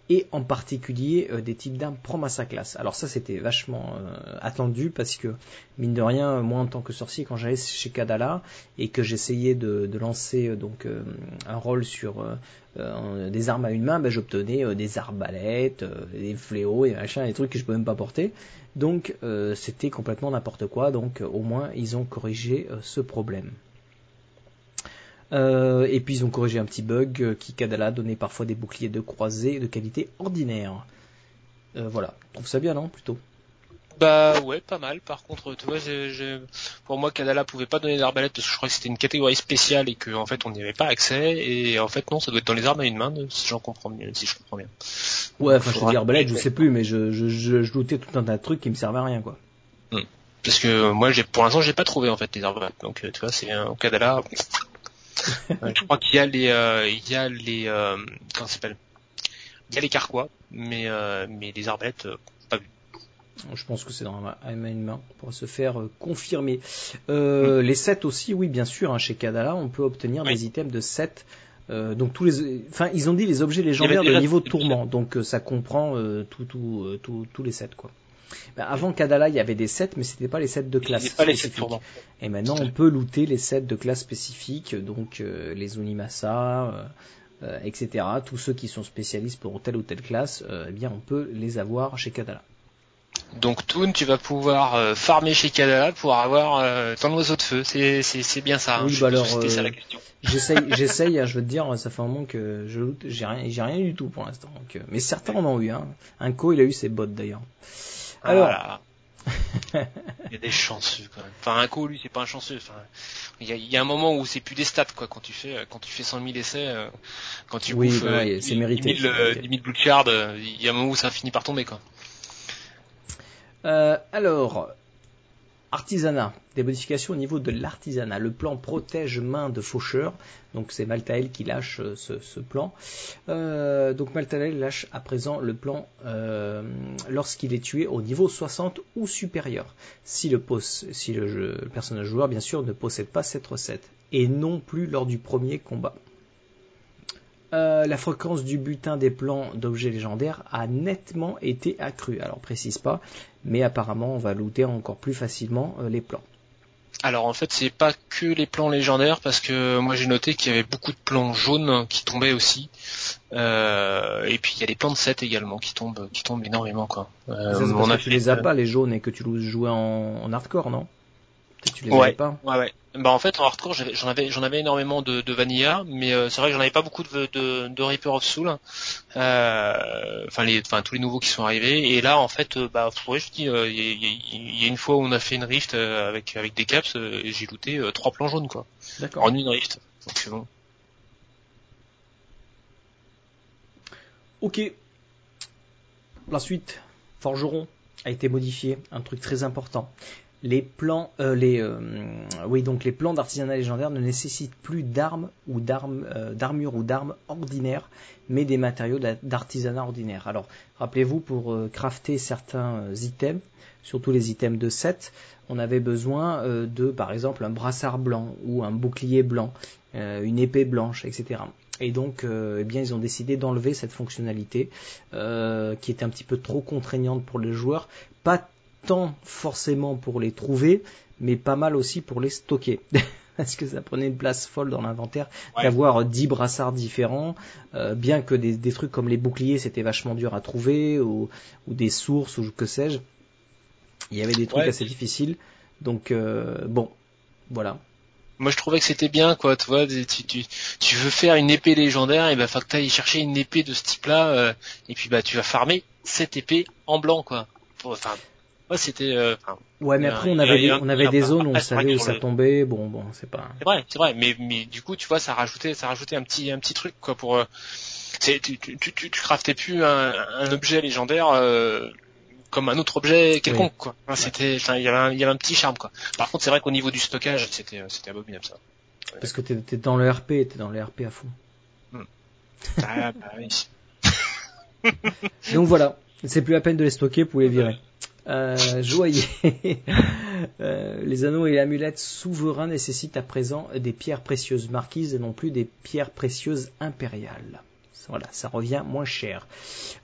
Speaker 1: et en particulier euh, des types d'armes propres à sa classe. Alors ça c'était vachement euh, attendu parce que mine de rien, moi en tant que sorcier quand j'allais chez Kadala et que j'essayais de, lancer donc un rôle sur des armes à une main, ben, j'obtenais des arbalètes, des fléaux et machin, des trucs que je peux même pas porter. Donc c'était complètement n'importe quoi. Donc au moins ils ont corrigé ce problème. Euh, et puis ils ont corrigé un petit bug euh, qui Kadala donnait parfois des boucliers de croisée de qualité ordinaire. Euh, voilà, je trouve ça bien non plutôt?
Speaker 2: Bah ouais, pas mal. Par contre, tu vois, pour moi, Kadala pouvait pas donner d'arbalète parce que je crois que c'était une catégorie spéciale et que en fait on n'y avait pas accès. Et en fait non, ça doit être dans les armes à une main, si j'en comprends bien, si je comprends bien.
Speaker 1: Ouais, enfin je te dis arbalète, je sais plus, mais je, je, je, je doutais tout un tas de trucs qui me servaient à rien quoi.
Speaker 2: Parce que moi, j'ai pour l'instant, j'ai pas trouvé en fait les arbalètes. Donc tu vois, c'est un au Kadala. Je crois qu'il y a les, euh, il y a les, euh, comment s'appelle? Il y a les carquois, mais euh, mais les arbalètes. euh,
Speaker 1: Je pense que c'est dans une main pour se faire confirmer. Euh, Les sets aussi, oui, bien sûr. hein, chez Kadala, on peut obtenir
Speaker 2: Oui.
Speaker 1: des items de set. Euh, donc tous les, enfin, ils ont dit les objets légendaires de niveau tourment. Donc euh, ça comprend euh, tout, tout, euh, tout- tous les sets quoi. Ben, avant Kadala, il y avait des sets, mais c'était pas les sets de classe.
Speaker 2: pas les tourments.
Speaker 1: Et maintenant, on peut looter les sets de classe spécifiques, donc euh, les Unimasa, euh, euh, etc. Tous ceux qui sont spécialistes pour telle ou telle classe, euh, eh bien, on peut les avoir chez Kadala.
Speaker 2: Donc Toon, tu vas pouvoir euh, farmer chez Kadala pour avoir euh, ton oiseau de feu. C'est c'est c'est bien ça. hein.
Speaker 1: Oui,
Speaker 2: Je-
Speaker 1: bah alors,
Speaker 2: C'était ça
Speaker 1: euh,
Speaker 2: la question.
Speaker 1: J'essaye, j'essaye, hein, je veux te dire, ça fait un moment que je loot, j'ai rien, j'ai rien eu du tout pour l'instant. Donc, euh, mais certains en ont eu, hein. Un co, il a eu ses bottes d'ailleurs. Alors,
Speaker 2: Ah, il y a des chanceux quand même. Enfin, un coup, lui, c'est pas un chanceux. Enfin, il y a, il y a un moment où c'est plus des stats, quoi. Quand tu fais, euh, quand tu fais 100 000 essais, euh, quand tu
Speaker 1: Oui,
Speaker 2: bouffes
Speaker 1: bah
Speaker 2: euh,
Speaker 1: ouais, c'est
Speaker 2: 10
Speaker 1: mérité,
Speaker 2: 10 000,
Speaker 1: c'est
Speaker 2: euh,
Speaker 1: mérité.
Speaker 2: 10 000 blue shards, euh, il y a un moment où ça finit par tomber, quoi.
Speaker 1: Euh, alors, artisanat, des modifications au niveau de l'artisanat. Le plan protège main de faucheur, donc c'est Maltael qui lâche euh, ce, plan. Euh, donc Maltael lâche à présent le plan euh, lorsqu'il est tué au niveau 60 ou supérieur, si le personnage joueur bien sûr ne possède pas cette recette, et non plus lors du premier combat. Euh, la fréquence du butin des plans d'objets légendaires a nettement été accrue. Alors précise pas, mais apparemment on va looter encore plus facilement euh, les plans.
Speaker 2: Alors en fait, c'est pas que les plans légendaires parce que moi j'ai noté qu'il y avait beaucoup de plans jaunes qui tombaient aussi. Euh, et puis il y a des plans de 7 également qui tombent, qui tombent énormément, quoi.
Speaker 1: Ça, c'est
Speaker 2: on
Speaker 1: parce
Speaker 2: a
Speaker 1: que tu les as pas les jaunes et que tu jouais en, en hardcore, non? Que tu les
Speaker 2: Ouais.
Speaker 1: avais pas.
Speaker 2: Ouais, ouais. Bah en fait en hardcore j'en avais j'en avais énormément de, de vanilla, mais euh, c'est vrai que j'en avais pas beaucoup de, de, de Reaper of Soul. Euh, Enfin les enfin tous les nouveaux qui sont arrivés. Et là en fait euh, bah ouais, je dis il y, a- une fois où on a fait une rift avec avec des caps et j'ai looté trois plans jaunes quoi
Speaker 1: D'accord.
Speaker 2: en une rift. Donc c'est bon.
Speaker 1: Ok. La suite, forgeron a été modifié, un truc très important. Les plans, euh, les, euh, oui donc les plans d'artisanat légendaire ne nécessitent plus d'armes ou d'armes, euh, ou d'armes ordinaires, mais des matériaux d'a- d'artisanat ordinaire. Alors rappelez-vous pour crafter certains items, surtout les items de 7, on avait besoin de par exemple un brassard blanc ou un bouclier blanc, une épée blanche, etc. Et donc, eh bien, ils ont décidé d'enlever cette fonctionnalité qui était un petit peu trop contraignante pour les joueurs. Pas tant forcément pour les trouver, mais pas mal aussi pour les stocker. Parce que ça prenait une place folle dans l'inventaire
Speaker 2: Ouais.
Speaker 1: d'avoir 10 brassards différents, euh, bien que des, des trucs comme les boucliers c'était vachement dur à trouver, ou, ou des sources, ou que sais-je. Il y avait des trucs
Speaker 2: Ouais.
Speaker 1: assez difficiles. Donc, euh, bon, voilà.
Speaker 2: Moi, je trouvais que c'était bien, quoi. Tu vois, tu, tu, tu veux faire une épée légendaire, et ben, faut que t'ailles chercher une épée de ce type-là, euh, et puis bah, tu vas farmer cette épée en blanc, quoi. Pour- Enfin, moi, c'était. euh,
Speaker 1: Ouais, mais après on avait des, on avait des zones où on savait où ça
Speaker 2: le-
Speaker 1: tombait. Bon, bon, c'est pas.
Speaker 2: c'est vrai, c'est vrai. Mais, mais du coup, tu vois, ça rajoutait, ça rajoutait un petit, un petit truc, quoi, pour. euh, c'est, tu, tu, tu, tu craftais plus un, un objet légendaire. euh, comme un autre objet quelconque quoi. C'était, il y avait un, il y avait un petit charme quoi. Par contre, c'est vrai qu'au niveau du stockage, c'était, euh, c'était abominable ça.
Speaker 1: Parce que t'es t'es dans le RP, t'es dans le RP à fond.
Speaker 2: Ah, bah oui.
Speaker 1: Donc voilà, c'est plus la peine de les stocker, vous pouvez les virer. Euh, joaillier. Euh, les anneaux et les amulettes souverains nécessitent à présent des pierres précieuses marquises et non plus des pierres précieuses impériales. Voilà, ça revient moins cher.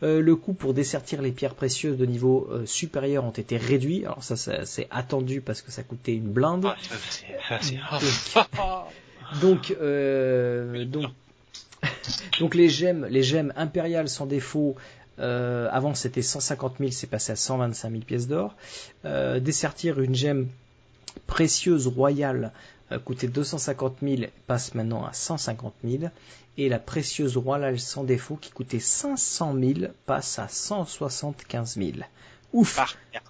Speaker 1: Euh, le coût pour dessertir les pierres précieuses de niveau euh, supérieur ont été réduits. Alors ça, ça, c'est attendu parce que ça coûtait une blinde.
Speaker 2: Ah,
Speaker 1: Donc, euh, donc, donc les gemmes, les gemmes impériales sans défaut. Euh, avant c'était 150 000, c'est passé à 125 000 pièces d'or. Euh, dessertir une gemme précieuse royale euh, coûtait 250 000, passe maintenant à 150 000. Et la précieuse royale sans défaut qui coûtait 500 000 passe à 175 000. Ouf
Speaker 2: par pierre.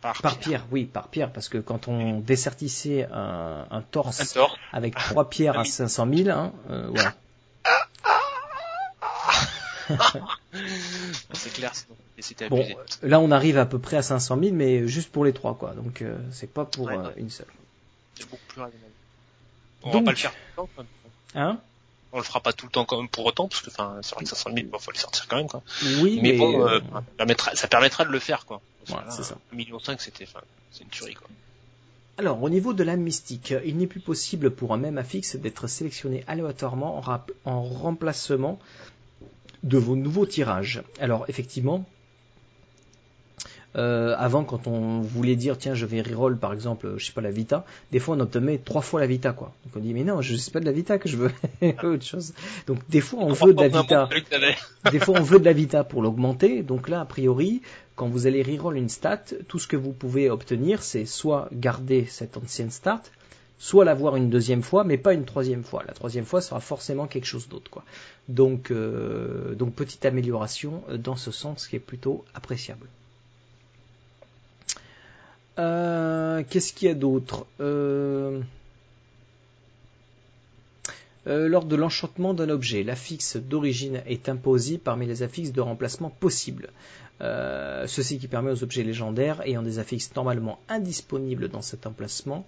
Speaker 2: Par,
Speaker 1: Par pierre, oui, par pierre, parce que quand on dessertissait un, un torse
Speaker 2: Un torse.
Speaker 1: avec trois pierres à 500 000, hein, voilà.
Speaker 2: C'est clair, c'était
Speaker 1: Bon, là on arrive à peu près à 500 000, mais juste pour les trois, quoi. Donc euh, c'est pas pour
Speaker 2: Ouais,
Speaker 1: euh, une seule.
Speaker 2: C'est beaucoup plus raisonnable. On
Speaker 1: Donc-
Speaker 2: va pas le faire tout le temps, quoi.
Speaker 1: Hein?
Speaker 2: On le fera pas tout le temps quand même pour autant, parce que enfin, c'est vrai que 500 000, bon, faut les sortir quand même, quoi.
Speaker 1: Oui,
Speaker 2: mais,
Speaker 1: mais,
Speaker 2: bon,
Speaker 1: euh,
Speaker 2: euh, ça, permettra, ça permettra de le faire, quoi.
Speaker 1: Voilà,
Speaker 2: là,
Speaker 1: c'est ça.
Speaker 2: 1,5 million, c'était, enfin, c'est une tuerie, quoi.
Speaker 1: Alors, au niveau de la mystique, il n'est plus possible pour un même affixe d'être sélectionné aléatoirement en remplacement de vos nouveaux tirages. Alors, effectivement, euh, avant, quand on voulait dire, tiens, je vais reroll, par exemple, je sais pas, la Vita, des fois, on obtenait trois fois la Vita, quoi. Donc, on dit, mais non, je sais pas de la Vita que je veux, autre chose. Donc, des fois, on veut de la Vita. des fois on veut de la vita pour l'augmenter, donc là a priori, quand vous allez reroll une stat, tout ce que vous pouvez obtenir, c'est soit garder cette ancienne stat, soit l'avoir une deuxième fois, mais pas une troisième fois. La troisième fois sera forcément quelque chose d'autre. Donc, euh, donc petite amélioration euh, dans ce sens qui est plutôt appréciable. Euh, Qu'est-ce qu'il y a d'autre? Lors de l'enchantement d'un objet, l'affixe d'origine est imposé parmi les affixes de remplacement possibles. Ceci qui permet aux objets légendaires ayant des affixes normalement indisponibles dans cet emplacement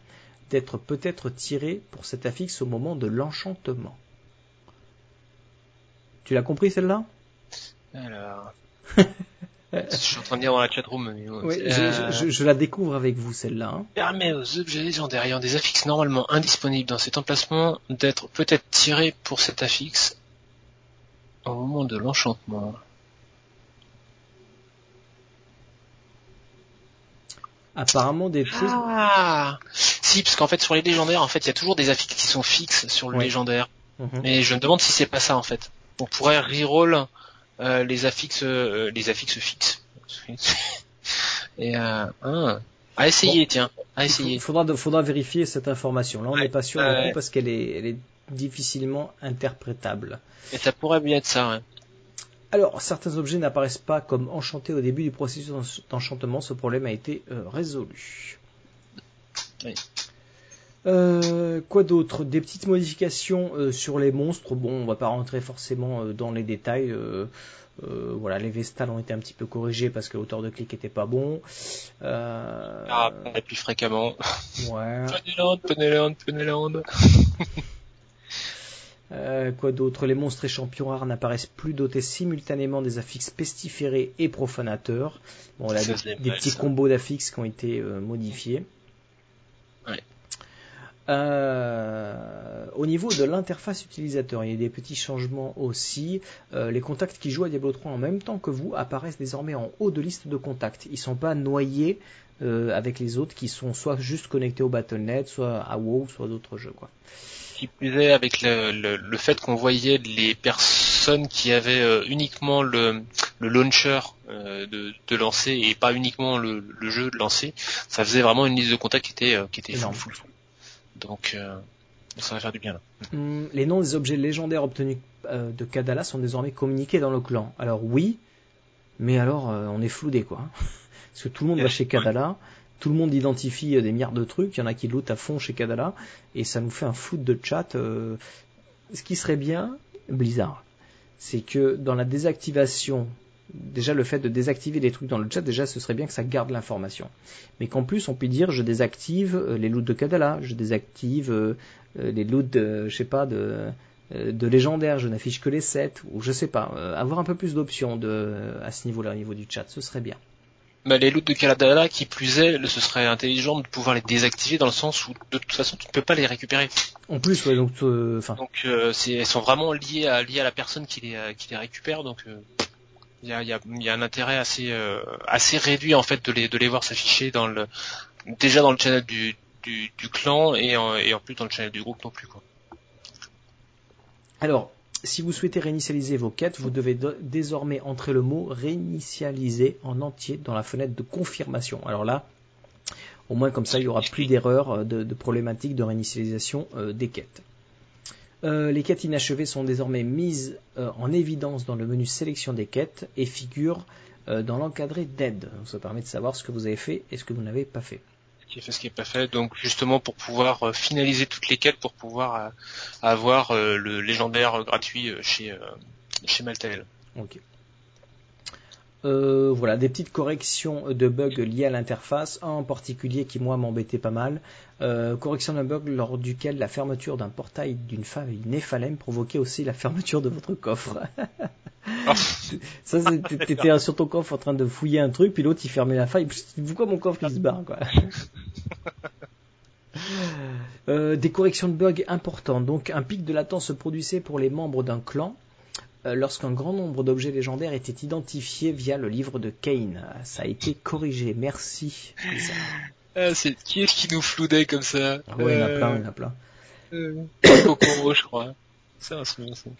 Speaker 1: d'être peut-être tirés pour cet affixe au moment de l'enchantement. Tu l'as compris celle-là?
Speaker 2: Alors. je suis en train de dire dans la chatroom, mais bon,
Speaker 1: Oui,
Speaker 2: c'est,
Speaker 1: je,
Speaker 2: euh,
Speaker 1: je- je la découvre avec vous celle-là. hein.
Speaker 2: permet aux objets légendaires ayant des affixes normalement indisponibles dans cet emplacement d'être peut-être tirés pour cet affixe au moment de l'enchantement.
Speaker 1: Apparemment des.
Speaker 2: Ah Si, parce qu'en fait sur les légendaires, en fait, il y a toujours des affixes qui sont fixes sur le légendaire.
Speaker 1: Mhm.
Speaker 2: Mais je me demande si c'est pas ça en fait. On pourrait reroll euh, les affixes euh, les affixes fixes. Et euh, ah, à essayer, tiens, à
Speaker 1: Il
Speaker 2: essayer.
Speaker 1: faudra, faudra vérifier cette information. Là, on n'est
Speaker 2: Ouais.
Speaker 1: pas sûr du
Speaker 2: Ouais.
Speaker 1: parce qu'elle est, elle est difficilement interprétable.
Speaker 2: Et ça pourrait bien être ça, ouais.
Speaker 1: Alors, certains objets n'apparaissent pas comme enchantés au début du processus d'enchantement. Ce problème a été euh, résolu.
Speaker 2: Oui.
Speaker 1: Euh, quoi d'autre? Des petites modifications euh, sur les monstres. Bon, on va pas rentrer forcément euh, dans les détails. Voilà, les Vestales ont été un petit peu corrigés parce que l'auteur de clic était pas bon.
Speaker 2: Ah, et plus fréquemment.
Speaker 1: ouais.
Speaker 2: Peneland, Peneland, Peneland.
Speaker 1: Euh, quoi d'autre? Les monstres et champions rares n'apparaissent plus dotés simultanément des affixes pestiférés et profanateurs. Bon, là, des, petits combos d'affixes qui ont été euh, modifiés.
Speaker 2: Ouais.
Speaker 1: Euh, au niveau de l'interface utilisateur, il y a des petits changements aussi. Euh, les contacts qui jouent à Diablo 3 en même temps que vous apparaissent désormais en haut de liste de contacts. Ils sont pas noyés euh, avec les autres qui sont soit juste connectés au Battle.net, soit à WoW, soit d'autres jeux. Quoi.
Speaker 2: Qui plus est, avec le, le, le fait qu'on voyait les personnes qui avaient euh, uniquement le, le launcher de, de lancer et pas uniquement le, jeu de lancer, ça faisait vraiment une liste de contacts qui était, qui était full, full, full. Donc, euh, ça va faire du bien là.
Speaker 1: Hum, les noms des objets légendaires obtenus euh, de Kadala sont désormais communiqués dans le clan. Alors oui, mais alors euh, on est floudé quoi. Parce que tout le monde va chez Kadala, tout le monde identifie euh, des milliards de trucs, il y en a qui lootent à fond chez Kadala, et ça nous fait un flood de chat. euh, Ce qui serait bien, Blizzard, c'est que dans la désactivation, déjà le fait de désactiver les trucs dans le chat, déjà ce serait bien que ça garde l'information. Mais qu'en plus on puisse dire je désactive euh, les loots de Kadala, je désactive euh, euh, les loots de, je sais pas, de, de légendaires, je n'affiche que les 7, ou je sais pas, avoir un peu plus d'options de, à ce niveau-là, au niveau du chat, ce serait bien.
Speaker 2: Bah, les loots de Kaladala, qui plus est, ce serait intelligent de pouvoir les désactiver dans le sens où de toute façon tu ne peux pas les récupérer.
Speaker 1: En plus, ouais, donc, euh,
Speaker 2: Donc euh, c'est, elles sont vraiment liées à, liées à la personne qui les, qui les récupère. Donc euh, il y, a, y, y un intérêt assez, euh, réduit en fait de les, voir s'afficher dans le déjà dans le channel du, clan et en, plus dans le channel du groupe non plus quoi.
Speaker 1: Alors, si vous souhaitez réinitialiser vos quêtes, vous devez désormais entrer le mot réinitialiser en entier dans la fenêtre de confirmation. Alors là, au moins comme ça, il n'y aura plus d'erreurs, euh, de, de problématiques de réinitialisation euh, des quêtes. Euh, les quêtes inachevées sont désormais mises euh, en évidence dans le menu sélection des quêtes et figurent euh, dans l'encadré d'aide. Donc, Ça permet de savoir ce que vous avez fait et ce que vous n'avez pas fait.
Speaker 2: Ce qui est fait, ce qui est pas fait. Donc justement pour pouvoir finaliser toutes les quêtes, pour pouvoir avoir le légendaire gratuit chez chez Maltael.
Speaker 1: Ok. Euh, voilà, des petites corrections de bugs liées à l'interface, un en particulier qui moi m'embêtait pas mal. Euh, correction d'un bug lors duquel la fermeture d'un portail d'une Néphalem provoquait aussi la fermeture de votre coffre. Ça, t'étais sur ton coffre en train de fouiller un truc, puis l'autre il fermait la faille. Pourquoi mon coffre il se barre quoi? Euh, Des corrections de bugs importantes. Donc un pic de latence se produisait pour les membres d'un clan euh, lorsqu'un grand nombre d'objets légendaires étaient identifiés via le livre de Kane. Ah, Ça a été corrigé. Merci.
Speaker 2: Ah, c'est qui est-ce qui nous floudait comme ça
Speaker 1: Ah ouais, il y en a plein, il y en a plein.
Speaker 2: Euh, Kokoro, je crois. C'est un souvenir, ça.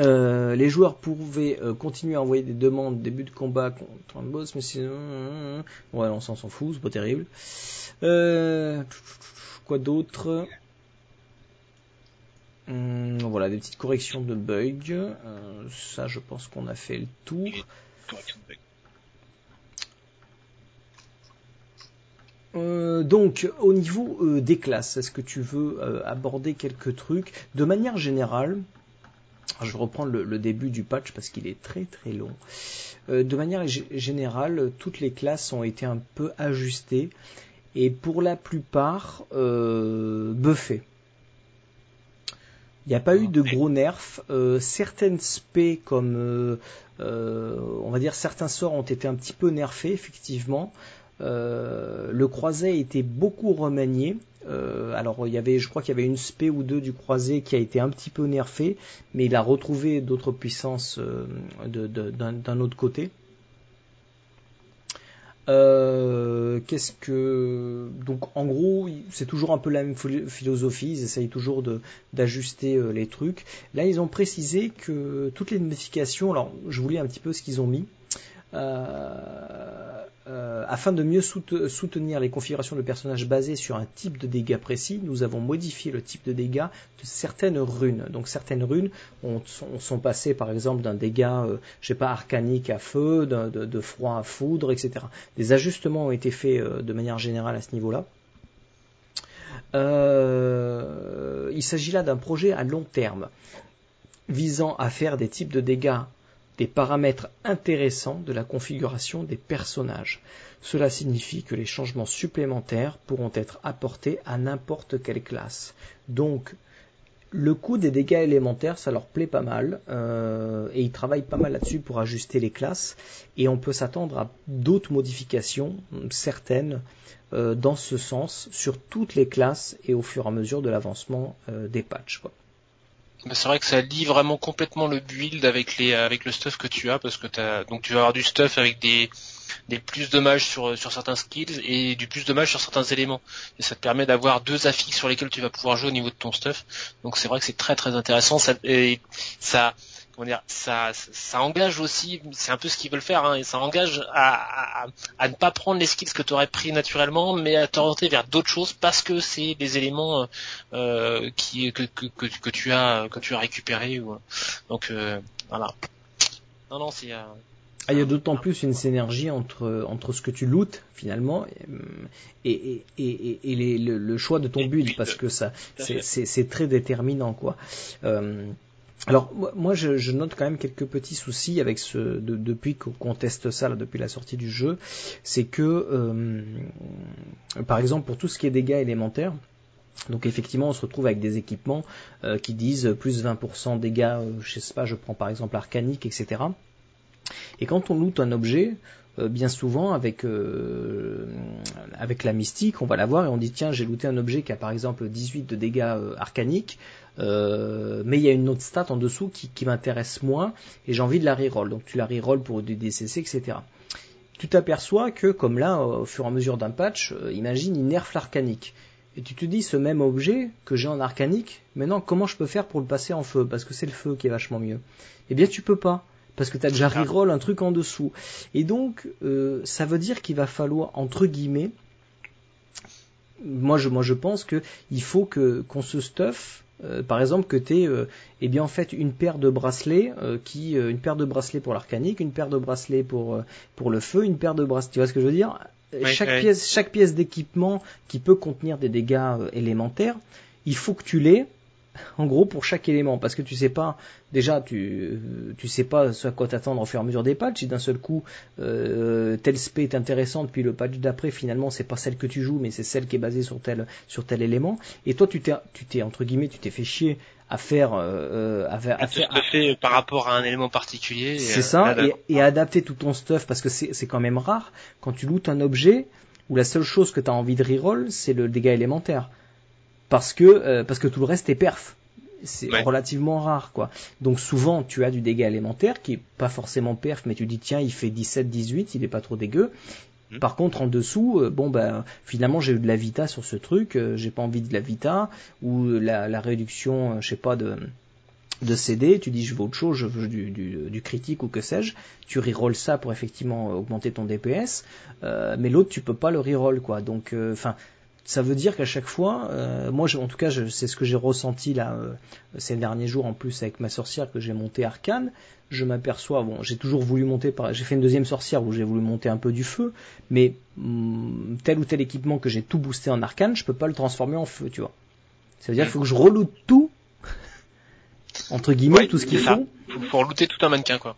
Speaker 1: Euh, les joueurs pouvaient euh, continuer à envoyer des demandes début de combat contre un boss, mais sinon, ouais, on s'en s'en fout, c'est pas terrible. Euh, quoi d'autre? Hum, Voilà, des petites corrections de bugs. Euh, ça, je pense qu'on a fait le tour.
Speaker 2: Correction de bug.
Speaker 1: Euh, donc, au niveau euh, des classes, est-ce que tu veux euh, aborder quelques trucs? De manière générale, je vais reprendre le, le début du patch parce qu'il est très très long. De manière générale, toutes les classes ont été un peu ajustées et pour la plupart buffées. Il n'y a pas eu de gros nerfs. Euh, certaines spé comme euh, euh, on va dire certains sorts ont été un petit peu nerfés effectivement. Euh, le croisé été beaucoup remanié. Euh, alors il y avait, je crois qu'il y avait une spé ou deux du croisé qui a été un petit peu nerfé, mais il a retrouvé d'autres puissances euh, d'un autre côté. Qu'est-ce que donc en gros c'est toujours un peu la même philo- philosophie ils essayent toujours de d'ajuster les trucs là ils ont précisé que toutes les modifications alors je vous lis un petit peu ce qu'ils ont mis euh, euh, afin de mieux soute- soutenir les configurations de personnages basées sur un type de dégâts précis, nous avons modifié le type de dégâts de certaines runes. Donc certaines runes ont- sont, passées par exemple d'un dégât, euh, je sais pas, arcanique à feu, de froid à foudre, etc. Des ajustements ont été faits euh, de manière générale à ce niveau-là. Euh, il s'agit là d'un projet à long terme visant à faire des types de dégâts des paramètres intéressants de la configuration des personnages. Cela signifie que les changements supplémentaires pourront être apportés à n'importe quelle classe. Donc, le coût des dégâts élémentaires, ça leur plaît pas mal, euh, et ils travaillent pas mal là-dessus pour ajuster les classes, et on peut s'attendre à d'autres modifications, certaines, euh, dans ce sens, sur toutes les classes et au fur et à mesure de l'avancement euh, des patchs.
Speaker 2: C'est vrai que ça lie vraiment complètement le build avec les avec le stuff que tu as parce que as, donc tu vas avoir du stuff avec des des plus dommages sur, sur certains skills et du plus de dommages sur certains éléments. Et ça te permet d'avoir deux affixes sur lesquels tu vas pouvoir jouer au niveau de ton stuff. Donc c'est vrai que c'est très très intéressant. Ça, et ça, comment dire, ça, ça engage aussi, c'est un peu ce qu'ils veulent faire, hein, et ça engage à, à, à, ne pas prendre les skills que tu aurais pris naturellement, mais à t'orienter vers d'autres choses parce que c'est des éléments euh, qui que, que, que, que, tu as que tu as récupéré. Ou, donc euh, voilà. Non non c'est euh,
Speaker 1: ah, il y a d'autant plus une synergie entre, entre ce que tu lootes finalement et, et, et, et les, le, le, choix de ton build parce que ça c'est très déterminant quoi. Euh, alors moi je, note quand même quelques petits soucis avec ce de, depuis qu'on teste ça là, depuis la sortie du jeu, c'est que euh, par exemple pour tout ce qui est dégâts élémentaires, donc effectivement, on se retrouve avec des équipements euh, qui disent plus 20% dégâts, euh, je sais pas, je prends par exemple arcanique, etc. Et quand on loot un objet, bien souvent avec euh, avec la mystique, on va la voir et on dit tiens j'ai looté un objet qui a par exemple 18 de dégâts euh, arcaniques, mais il y a une autre stat en dessous qui, qui m'intéresse moins et j'ai envie de la reroll. Donc tu la reroll pour du DCC, etc. Tu t'aperçois que comme là, au fur et à mesure d'un patch, imagine il nerf l'arcanique. Et tu te dis ce même objet que j'ai en arcanique, maintenant comment je peux faire pour le passer en feu? Parce que c'est le feu qui est vachement mieux. Eh bien tu peux pas parce que tu as déjà reroll un truc en dessous. Et donc, euh, ça veut dire qu'il va falloir, entre guillemets, moi je, moi je pense que il faut que qu'on se stuff. Euh, par exemple que tu euh, eh bien en fait une paire de bracelets euh, qui une paire de bracelets pour l'arcanique, une paire de bracelets pour pour le feu, une paire de bracelets, tu vois ce que je veux dire? Chaque pièce chaque pièce d'équipement qui peut contenir des dégâts élémentaires, il faut que tu l'aies en gros pour chaque élément parce que tu sais pas déjà tu tu sais pas ce à quoi t'attendre au fur et à mesure des patchs. Si d'un seul coup euh, telle spé est intéressante puis le patch d'après finalement c'est pas celle que tu joues mais c'est celle qui est basée sur tel sur tel élément. Et toi tu t'es tu t'es entre guillemets tu t'es fait chier à faire euh, à faire,
Speaker 2: à faire fait par rapport à un élément particulier
Speaker 1: c'est ça et, et, adapter tout ton stuff parce que c'est c'est quand même rare. Quand tu lootes un objet où la seule chose que tu as envie de reroll c'est le dégât élémentaire parce que euh, parce que tout le reste est perf. C'est relativement rare quoi. Donc souvent tu as du dégât élémentaire qui est pas forcément perf mais tu dis tiens il fait 17 18, il est pas trop dégueu. Hmm. Par contre en dessous euh, bon ben finalement j'ai eu de la vita sur ce truc, euh, j'ai pas envie de la vita ou la, la réduction je sais pas de de CD, tu dis je veux autre chose, je veux du, du, du critique ou que sais-je, tu reroll ça pour effectivement augmenter ton DPS, mais l'autre tu peux pas le reroll quoi. Donc enfin ça veut dire qu'à chaque fois, euh, moi en tout cas c'est ce que j'ai ressenti là euh, ces derniers jours en plus avec ma sorcière que j'ai monté arcane, je m'aperçois, bon j'ai toujours voulu monter, par, j'ai fait une deuxième sorcière où j'ai voulu monter un peu du feu, mais hum, tel ou tel équipement que j'ai tout boosté en arcane, je peux pas le transformer en feu, tu vois. Ça veut dire qu'il faut que je reloute tout, entre guillemets, tout ce qu'il faut.
Speaker 2: Faut, faut relooter tout un mannequin quoi.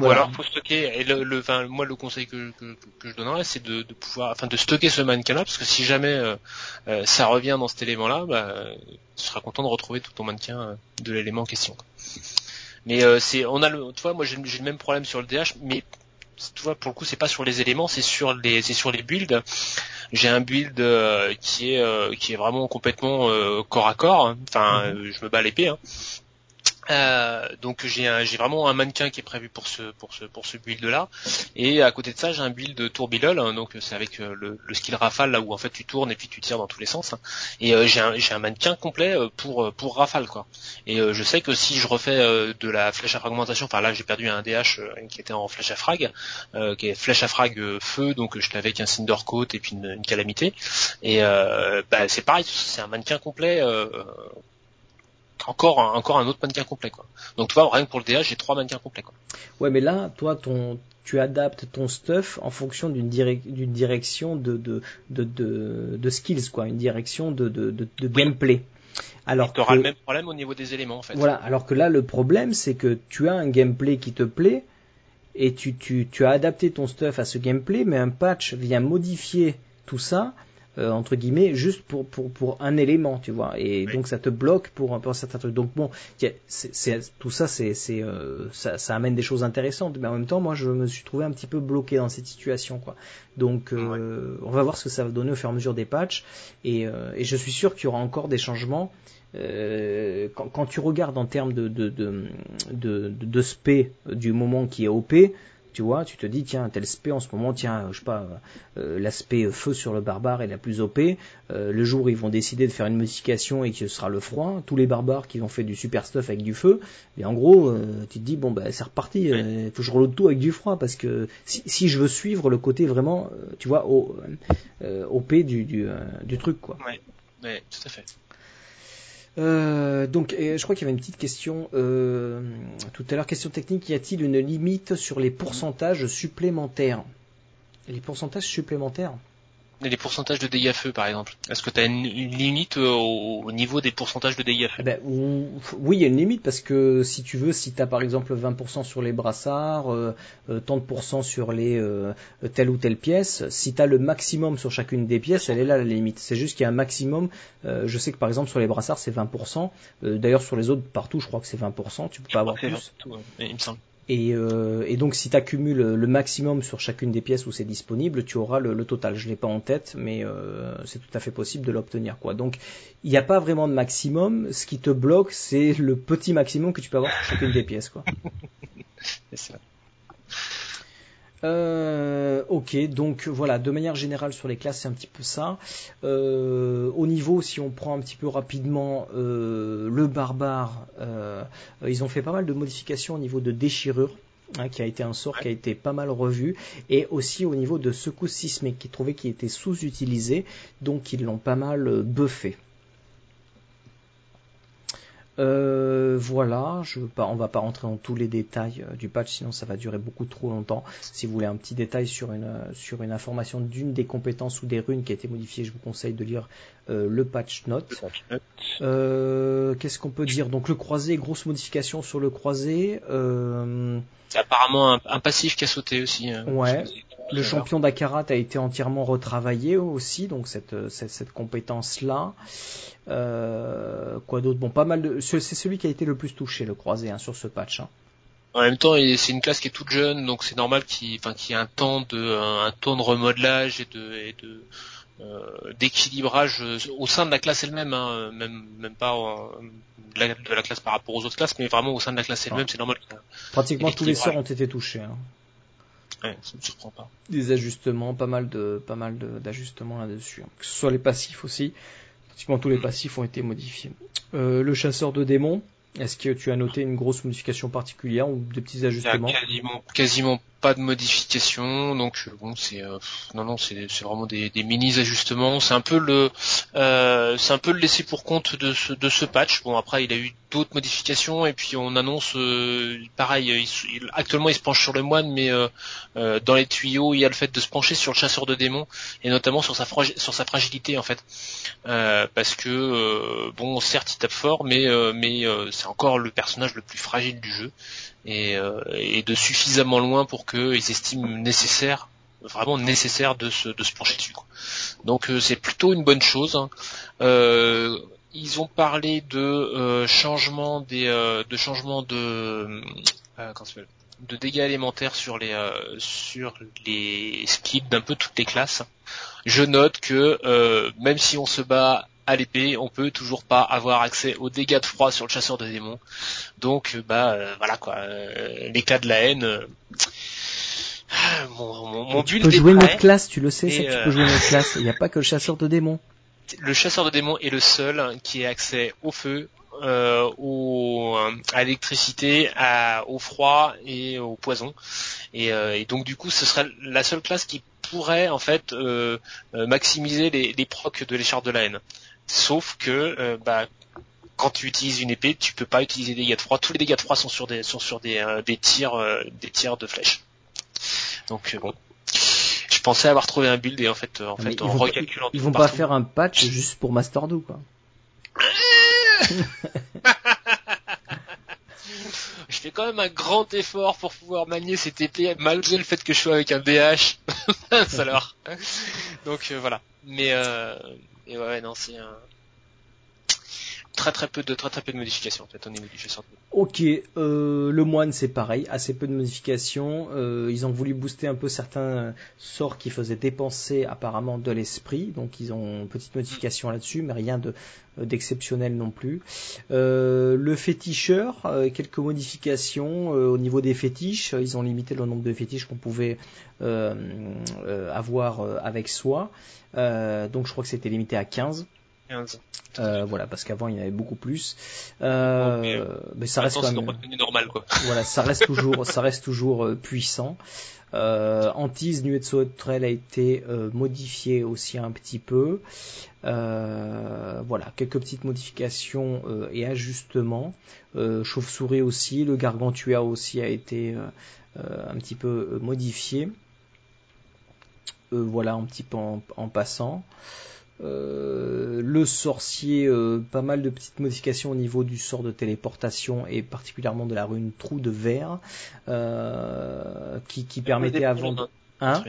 Speaker 2: Ou alors faut stocker. Et le, le enfin, moi le conseil que, que, que je donnerais, c'est de, de, pouvoir, enfin, de stocker ce mannequin-là, parce que si jamais euh, euh, ça revient dans cet élément-là, bah, tu seras content de retrouver tout ton mannequin euh, de l'élément en question. Mais c'est, on a le, tu vois, moi j'ai le même problème sur le DH, mais tu vois, pour le coup, c'est pas sur les éléments, c'est sur les, c'est sur les builds. J'ai un build qui est, qui est vraiment complètement corps à corps. Enfin, mhm. je me bats l'épée. Hein. Euh, donc j'ai j'ai vraiment un mannequin qui est prévu pour ce pour ce pour ce build là et à côté de ça j'ai un build tourbillol hein, donc c'est avec euh, le, le, skill rafale là où en fait tu tournes et puis tu tires dans tous les sens hein. et euh, j'ai un j'ai un mannequin complet pour pour rafale quoi. Et je sais que si je refais de la flèche à fragmentation enfin là j'ai perdu un DH qui était en flèche à frag qui est flèche à frag feu donc je avec un cinder coat et puis une, une calamité. Et bah, c'est pareil c'est un mannequin complet encore un, encore un autre mannequin complet quoi. Donc tu vois rien que pour le DA j'ai trois mannequins complets quoi.
Speaker 1: Ouais mais là toi ton tu adaptes ton stuff en fonction d'une d'une direction de de, de de, de skills quoi, une direction de de, de, de gameplay.
Speaker 2: Alors tu auras le même problème au niveau des éléments en fait.
Speaker 1: Voilà, alors que là le problème c'est que tu as un gameplay qui te plaît et tu, tu, tu as adapté ton stuff à ce gameplay mais un patch vient modifier tout ça euh, entre guillemets juste pour, pour, pour un élément tu vois. Et donc ça te bloque pour, pour un certain truc. Donc bon c'est, tout ça c'est, c'est euh, ça, ça, amène des choses intéressantes. Mais en même temps moi je me suis trouvé un petit peu bloqué dans cette situation quoi. Donc euh, on va voir ce que ça va donner au fur et à mesure des patchs. Et, et je suis sûr qu'il y aura encore des changements. Quand, quand, tu regardes en termes de, de, de, de, de spé du moment qui est OP, tu vois, tu te dis tiens tel spé en ce moment, tiens je sais pas, euh, l'aspect feu sur le barbare est la plus OP. Euh, le jour où ils vont décider de faire une modification et que ce sera le froid, tous les barbares qui ont fait du super stuff avec du feu, et en gros euh, tu te dis bon bah c'est reparti, il faut que je reload tout avec du froid parce que si, si je veux suivre le côté vraiment, tu vois, au, OP du, du, du truc quoi.
Speaker 2: Ouais, ouais, tout à fait.
Speaker 1: Euh, donc, je crois qu'il y avait une petite question euh, tout à l'heure. Question technique y a-t-il une limite sur les pourcentages supplémentaires? Les pourcentages supplémentaires?
Speaker 2: Les pourcentages de dégâts feu par exemple Est-ce que tu as une, limite euh, au, niveau des pourcentages de dégâts feu
Speaker 1: eh ben, Oui, il y a une limite parce que si tu veux, si tu as par exemple 20% sur les brassards, euh, 30% euh, sur les euh, telle ou telle pièce, si tu as le maximum sur chacune des pièces, elle est là la limite. C'est juste qu'il y a un maximum. je sais que par exemple sur les brassards c'est 20%. D'ailleurs sur les autres partout je crois que c'est 20%. Tu peux pas avoir plus.
Speaker 2: il me semble.
Speaker 1: Et, euh, et, donc si tu accumules le maximum sur chacune des pièces où c'est disponible, tu auras le, total. Je l'ai pas en tête, mais euh, c'est tout à fait possible de l'obtenir. quoi. Donc il n'y a pas vraiment de maximum. Ce qui te bloque, c'est le petit maximum que tu peux avoir sur chacune des pièces. quoi. c'est ça. Euh, ok, donc voilà, de manière générale sur les classes, c'est un petit peu ça. Euh, au niveau, si on prend un petit peu rapidement euh, le barbare, ils ont fait pas mal de modifications au niveau de déchirure. Hein, qui a été un sort qui a été pas mal revu, et aussi au niveau de secousse sismique, qui trouvait qu'il était sous-utilisé, donc ils l'ont pas mal buffé. Euh, voilà, je veux pas, on va pas rentrer dans tous les détails euh, du patch, sinon ça va durer beaucoup trop longtemps. Si vous voulez un petit détail sur une euh, sur une information d'une des compétences ou des runes qui a été modifiée, je vous conseille de lire le patch note. Qu'est-ce qu'on peut dire? Donc le croisé, grosse modification sur le croisé.
Speaker 2: C'est apparemment un, passif qui a sauté aussi. Hein.
Speaker 1: ouais. Le champion d'Akarat a été entièrement retravaillé aussi, donc cette, cette, cette compétence-là. Euh, quoi d'autre? Bon, pas mal de. C'est celui qui a été le plus touché, le croisé, hein, sur ce patch. Hein.
Speaker 2: En même temps, c'est une classe qui est toute jeune, donc c'est normal qu'il, enfin, y ait un temps de, un, temps de remodelage et de, et de euh, d'équilibrage au sein de la classe elle-même, hein, même, même pas de, la, classe par rapport aux autres classes, mais vraiment au sein de la classe elle-même, c'est normal.
Speaker 1: Pratiquement tous les sorts ont été touchés. Hein.
Speaker 2: Ouais, ça me surprend pas.
Speaker 1: Des ajustements, pas mal de, pas mal d'ajustements là-dessus. Hein. Que ce soit les passifs aussi. Pratiquement tous les passifs ont été modifiés. Euh, le chasseur de démons, est-ce que tu as noté une grosse modification particulière ou des petits ajustements?
Speaker 2: Quasiment, quasiment pas de modification, donc euh, bon c'est euh, non non c'est vraiment des, mini ajustements. C'est un peu le euh, c'est un peu le laisser pour compte de ce de ce patch. Bon après il a eu d'autres modifications et puis on annonce pareil. actuellement il se penche sur le moine, mais dans les tuyaux il y a le fait de se pencher sur le chasseur de démons et notamment sur sa sur sa fragilité en fait, parce que bon certes il tape fort, mais mais c'est encore le personnage le plus fragile du jeu et, euh, et de suffisamment loin pour qu'ils estiment nécessaire vraiment nécessaire de se, de se pencher dessus. Quoi. Donc euh, c'est plutôt une bonne chose. Hein. Euh, ils ont parlé de euh, changement des euh, de changement de de dégâts élémentaires sur les sur les skills d'un peu toutes les classes. Je note que même si on se bat à l'épée, on peut toujours pas avoir accès aux dégâts de froid sur le chasseur de démons. Donc euh, bah euh, voilà quoi, euh, l'éclat de la haine.
Speaker 1: mon, mon, tu peux jouer notre classe, tu le sais, ça, tu peux jouer notre classe. Il n'y a pas que le chasseur de démons.
Speaker 2: Le chasseur de démons est le seul qui ait accès au feu, au, à l'électricité, au froid et au poison. Et, et, donc du coup, ce serait la seule classe qui pourrait en fait maximiser les, les procs de l'écharpe de la haine. Sauf que, euh, bah, quand tu utilises une épée, tu peux pas utiliser des dégâts de froid. Tous les dégâts de froid sont sur des sont sur des, euh, des tirs des tirs de flèches. Donc bon, je pensais avoir trouvé un build et en fait en fait
Speaker 1: en recalculant ils vont pas faire un patch juste pour Master 2 quoi.
Speaker 2: je fais quand même un grand effort pour pouvoir manier cette épée malgré le fait que je sois avec un BH. alors. Donc euh, voilà. Mais euh, et ouais non c'est un très très peu de modifications jeu
Speaker 1: Ok, euh, le moine c'est pareil, assez peu de modifications. Euh, ils ont voulu booster un peu certains sorts qui faisaient dépenser apparemment de l'esprit, donc ils ont une petite modification là-dessus, mais rien de d'exceptionnel non plus. Euh, le féticheur, euh, quelques modifications euh, au niveau des fétiches. Ils ont limité le nombre de fétiches qu'on pouvait avoir avec soi. donc je crois que c'était limité à 15. Euh, voilà, parce qu'avant il y en avait beaucoup plus. Euh, mais ça reste quand même
Speaker 2: normal quoi.
Speaker 1: Voilà, ça reste toujours, ça reste toujours euh, puissant. Euh, Antise Nuée de Sauterelle a été modifié aussi un petit peu. Voilà, quelques petites modifications et ajustements. Chauve-souris aussi, le Gargantua aussi a été un petit peu modifié. voilà, un petit peu en passant. Euh, le sorcier, euh, pas mal de petites modifications au niveau du sort de téléportation et particulièrement de la rune trou de verre euh, qui, qui permettait avant de...
Speaker 2: Hein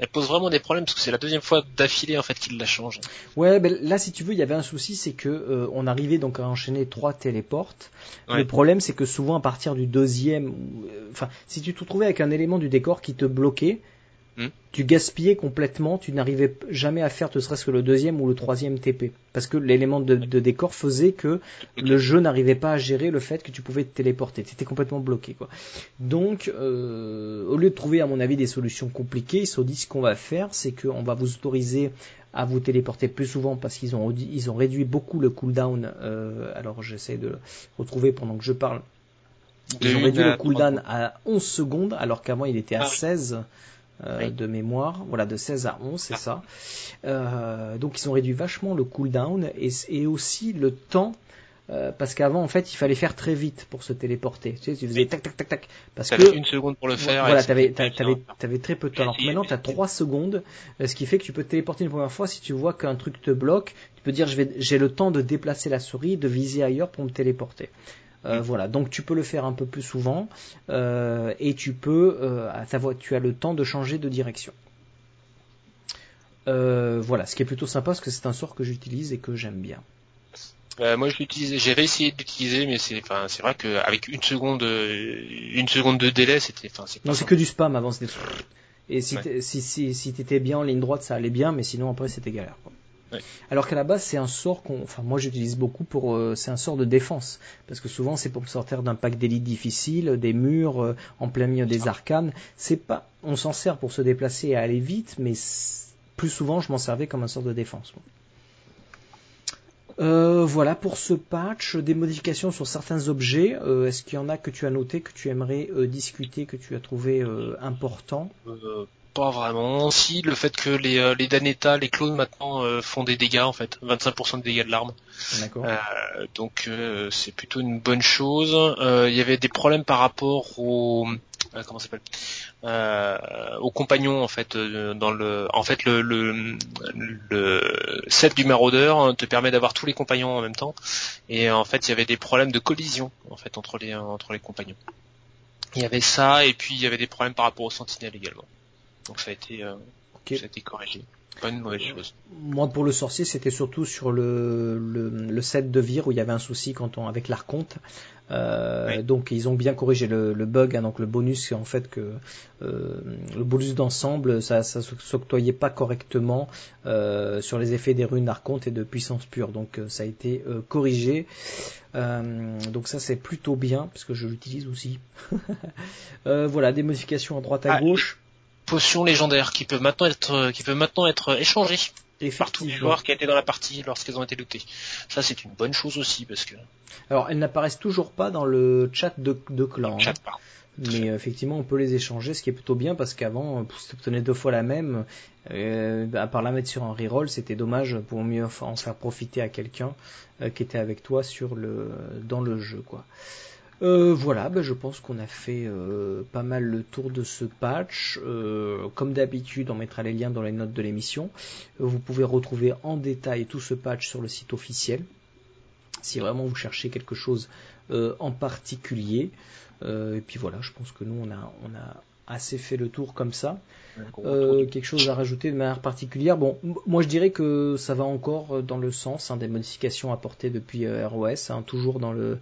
Speaker 2: elle pose vraiment des problèmes parce que c'est la deuxième fois d'affilée en fait qu'il la change.
Speaker 1: Ouais, ben là si tu veux, il y avait un souci, c'est que on arrivait donc à enchaîner trois téléportes. Le problème c'est que souvent à partir du deuxième, enfin si tu te retrouvais avec un élément du décor qui te bloquait, Hmm? tu gaspillais complètement, tu n'arrivais jamais à faire ne serait-ce que le deuxième ou le troisième TP. Parce que l'élément de, décor faisait que le jeu n'arrivait pas à gérer le fait que tu pouvais te téléporter. Tu étais complètement bloqué. Quoi. Donc, euh, au lieu de trouver, à mon avis, des solutions compliquées, ils se dit ce qu'on va faire, c'est qu'on va vous autoriser à vous téléporter plus souvent parce qu'ils ont, ils ont réduit beaucoup le cooldown. Euh, alors, j'essaie de le retrouver pendant que je parle. Ils ont réduit le cooldown à 11 secondes alors qu'avant il était à 16. Ah euh, de mémoire, voilà, de 16 à 11, c'est ça. Euh, donc ils ont réduit vachement le cooldown et, et aussi le temps euh, parce qu'avant en fait il fallait faire très vite pour se téléporter. Tu sais, tu faisais tac tac tac tac. Parce que
Speaker 2: une seconde pour le faire.
Speaker 1: Voilà, t'avais t'avais très peu de temps. Alors maintenant t'as 3 secondes, ce qui fait que tu peux te téléporter une première fois si tu vois qu'un truc te bloque. Tu peux dire je vais j'ai le temps de déplacer la souris, de viser ailleurs pour me téléporter. Euh, voilà, donc tu peux le faire un peu plus souvent euh, et tu peux, euh, tu as le temps de changer de direction. voilà, ce qui est plutôt sympa parce que c'est un sort que j'utilise et que j'aime bien.
Speaker 2: moi, je l'utilise, j'ai réussi d'utiliser, mais c'est, enfin, c'est vrai qu'avec une seconde, une seconde de délai, c'était, enfin,
Speaker 1: c'est. Non, c'est que du spam avant, c'était. Et si si si, si t'étais bien en ligne droite, ça allait bien, mais sinon après c'était galère. Quoi. Alors qu'à la base, c'est un sort qu'on, enfin moi j'utilise beaucoup pour, euh, c'est un sort de défense parce que souvent c'est pour sortir d'un pack d'élite difficile, des murs euh, en plein milieu des arcanes. C'est pas, on s'en sert pour se déplacer et aller vite, mais plus souvent je m'en servais comme un sort de défense. Euh, voilà pour ce patch, des modifications sur certains objets. Est-ce qu'il y en a que tu as noté, que tu aimerais discuter, que tu as trouvé important?
Speaker 2: Pas vraiment. Si le fait que les, euh, les Danetta, les clones maintenant euh, font des dégâts en fait, 25% de dégâts de l'arme. D'accord. Euh, donc euh, c'est plutôt une bonne chose. Il y avait des problèmes par rapport au comment s'appelle aux compagnons en fait dans le en fait le, le, le set du maraudeur hein, te permet d'avoir tous les compagnons en même temps et en fait il y avait des problèmes de collision en fait entre les entre les compagnons. Il y avait ça et puis il y avait des problèmes par rapport aux sentinelles également. Donc ça a été, euh, ça a été corrigé. Pas une mauvaise chose.
Speaker 1: Moi, pour le sorcier, c'était surtout sur le, le, le, set de vire où il y avait un souci quand on avec l'archonte. Euh, Donc ils ont bien corrigé le, le bug, hein, donc le bonus, en fait que euh, le bonus d'ensemble, ça, ça s'octroyait pas correctement euh, sur les effets des runes archonte et de puissance pure. Donc euh, ça a été euh, corrigé. donc ça c'est plutôt bien parce que je l'utilise aussi. voilà des modifications à droite à ah, gauche
Speaker 2: potions légendaires qui peuvent maintenant être qui peuvent maintenant être échangées. par tous les joueurs qui étaient dans la partie lorsqu'elles ont été lootées. Ça, c'est une bonne chose aussi parce que.
Speaker 1: Alors, elles n'apparaissent toujours pas dans le chat de, de clan.
Speaker 2: Chat pas.
Speaker 1: Mais euh, effectivement, on peut les échanger, ce qui est plutôt bien parce qu'avant, si tu deux fois la même, euh, à part la mettre sur un reroll, c'était dommage pour mieux en faire profiter à quelqu'un euh, qui était avec toi sur le dans le jeu, quoi. Euh, voilà, ben je pense qu'on a fait euh, pas mal le tour de ce patch. Euh, comme d'habitude, on mettra les liens dans les notes de l'émission. vous pouvez retrouver en détail tout ce patch sur le site officiel. Si vraiment vous cherchez quelque chose en particulier. et puis voilà, je pense que nous on a assez fait le tour comme ça. Euh, quelque chose à rajouter de manière particulière Bon, moi je dirais que ça va encore dans le sens hein, des modifications apportées depuis euh, ROS, hein, toujours dans le,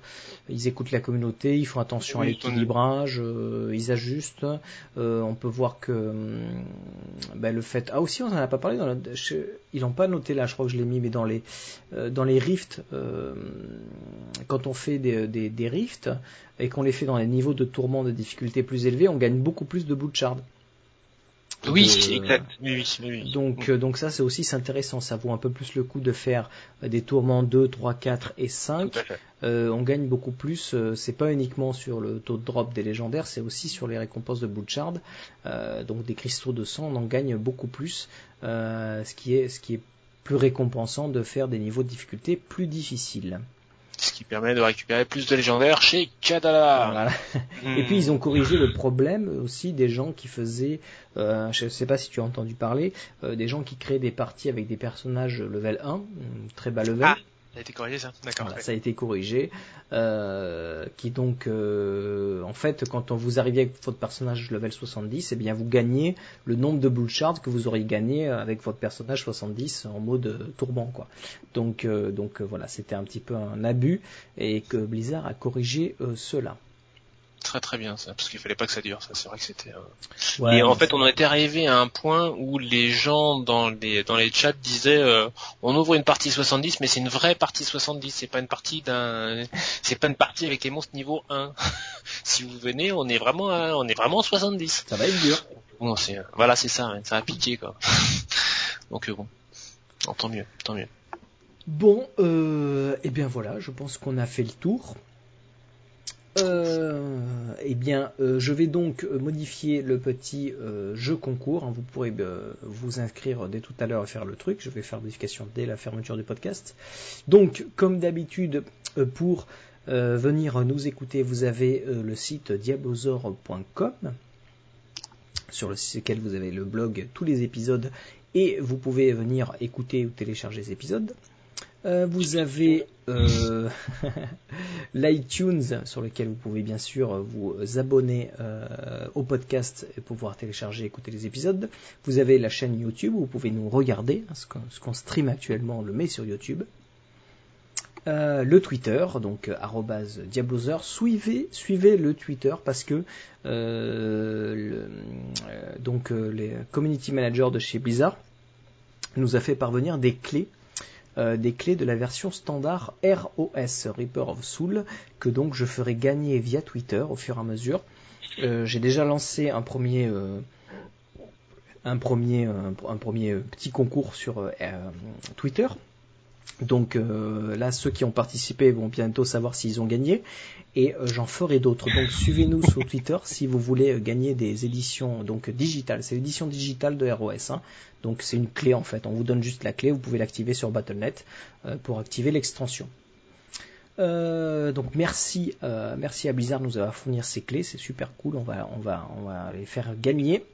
Speaker 1: ils écoutent la communauté, ils font attention à l'équilibrage, euh, ils ajustent. on peut voir que ben, le fait, ah aussi on en a pas parlé, dans ils n'ont pas noté là, je crois que je l'ai mis, mais dans les dans les rifts, quand on fait des, des, des rifts et qu'on les fait dans les niveaux de tourment de difficulté plus élevés, on gagne beaucoup plus de shard.
Speaker 2: Oui, exact. Oui, oui,
Speaker 1: Donc, euh, donc ça, c'est aussi intéressant. Ça vaut un peu plus le coup de faire euh, des tourments 2, 3, 4 et 5. Euh, on gagne beaucoup plus. c'est pas uniquement sur le taux de drop des légendaires, c'est aussi sur les récompenses de Butchard. donc des cristaux de sang, on en gagne beaucoup plus. ce qui est, ce qui est plus récompensant de faire des niveaux de difficulté plus difficiles
Speaker 2: ce qui permet de récupérer plus de légendaires chez Kadala.
Speaker 1: Et puis ils ont corrigé le problème aussi des gens qui faisaient, euh, je ne sais pas si tu as entendu parler, euh, des gens qui créaient des parties avec des personnages level 1, très bas level.
Speaker 2: Ah. Ça a été corrigé ça? D'accord.
Speaker 1: Ça a été corrigé. Euh, qui donc, euh, en fait, quand on vous arrivez avec votre personnage level 70, eh bien vous gagnez le nombre de bull shards que vous auriez gagné avec votre personnage 70 en mode euh, tourment quoi. Donc, euh, donc euh, voilà, c'était un petit peu un abus et que Blizzard a corrigé cela
Speaker 2: très très bien ça, parce qu'il fallait pas que ça dure. Ça, c'est vrai que c'était. Euh... et en fait, on était arrivé à un point où les gens dans les dans les chats disaient, euh, on ouvre une partie 70, mais c'est une vraie partie 70. C'est pas une partie d'un, c'est pas une partie avec les monstres niveau 1. si vous venez, on est vraiment, on est vraiment 70.
Speaker 1: Ça va être dur.
Speaker 2: Bon, c'est, voilà, c'est ça. Hein, ça a piqué quoi. Donc euh, bon, tant mieux, tant mieux.
Speaker 1: Bon, euh, et eh bien voilà, je pense qu'on a fait le tour. Euh, eh bien, euh, je vais donc modifier le petit euh, jeu concours. Hein. vous pourrez vous inscrire dès tout à l'heure et faire le truc. Je vais faire modification dès la fermeture du podcast. Donc, comme d'habitude, pour venir nous écouter, vous avez le site diablozor.com sur lequel vous avez le blog, tous les épisodes, et vous pouvez venir écouter ou télécharger les épisodes. Euh, vous avez euh, l'iTunes sur lequel vous pouvez bien sûr vous abonner euh, au podcast et pouvoir télécharger et écouter les épisodes. Vous avez la chaîne YouTube où vous pouvez nous regarder. Hein, ce qu'on stream actuellement, on le met sur YouTube. le Twitter, donc @diabloser. Suivez, suivez le Twitter parce que donc les community managers de chez Blizzard nous a fait parvenir des clés euh, des clés de la version standard ROS, Reaper of Soul, que donc je ferai gagner via Twitter au fur et à mesure. Euh, j'ai déjà lancé un premier, euh, un premier, un premier petit concours sur Twitter. Donc là, ceux qui ont participé vont bientôt savoir s'ils ont gagné et euh, j'en ferai d'autres. Donc suivez-nous sur Twitter si vous voulez euh, gagner des éditions digitales. C'est l'édition digitale de ROS. Hein. Donc c'est une clé en fait. On vous donne juste la clé. Vous pouvez l'activer sur Battle.net euh, pour activer l'extension. donc merci, merci à Blizzard de nous avoir fourni ces clés. C'est super cool. On va, on va, on va les faire gagner.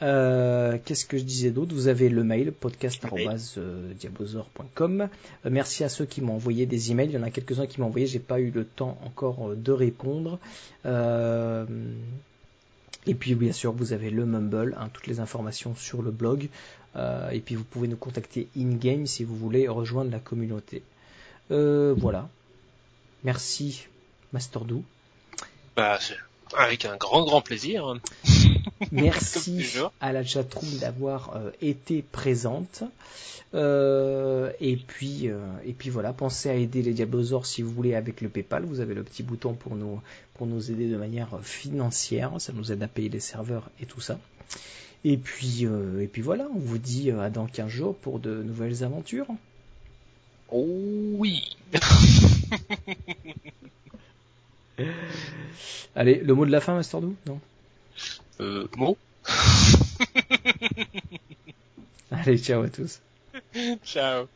Speaker 1: Euh, qu'est-ce que je disais d'autre? Vous avez le mail podcast@diabosor.com. Euh, merci à ceux qui m'ont envoyé des emails. Il y en a quelques-uns qui m'ont envoyé. J'ai pas eu le temps encore euh, de répondre. et puis bien sûr, vous avez le Mumble, hein, toutes les informations sur le blog. et puis vous pouvez nous contacter in-game si vous voulez rejoindre la communauté. voilà. Merci, Master Do.
Speaker 2: Bah, avec un grand grand plaisir.
Speaker 1: Merci à la chatroom d'avoir euh, été présente. Euh, et puis euh, et puis voilà, pensez à aider les Diablosaures si vous voulez avec le PayPal. Vous avez le petit bouton pour nous pour nous aider de manière financière. Ça nous aide à payer les serveurs et tout ça. Et puis, et puis voilà, on vous dit à dans 15 jours pour de nouvelles aventures.
Speaker 2: Oh oui.
Speaker 1: Allez, le mot de la fin, Masterdou Non?
Speaker 2: Euh, mot
Speaker 1: Allez, ciao à tous.
Speaker 2: Ciao.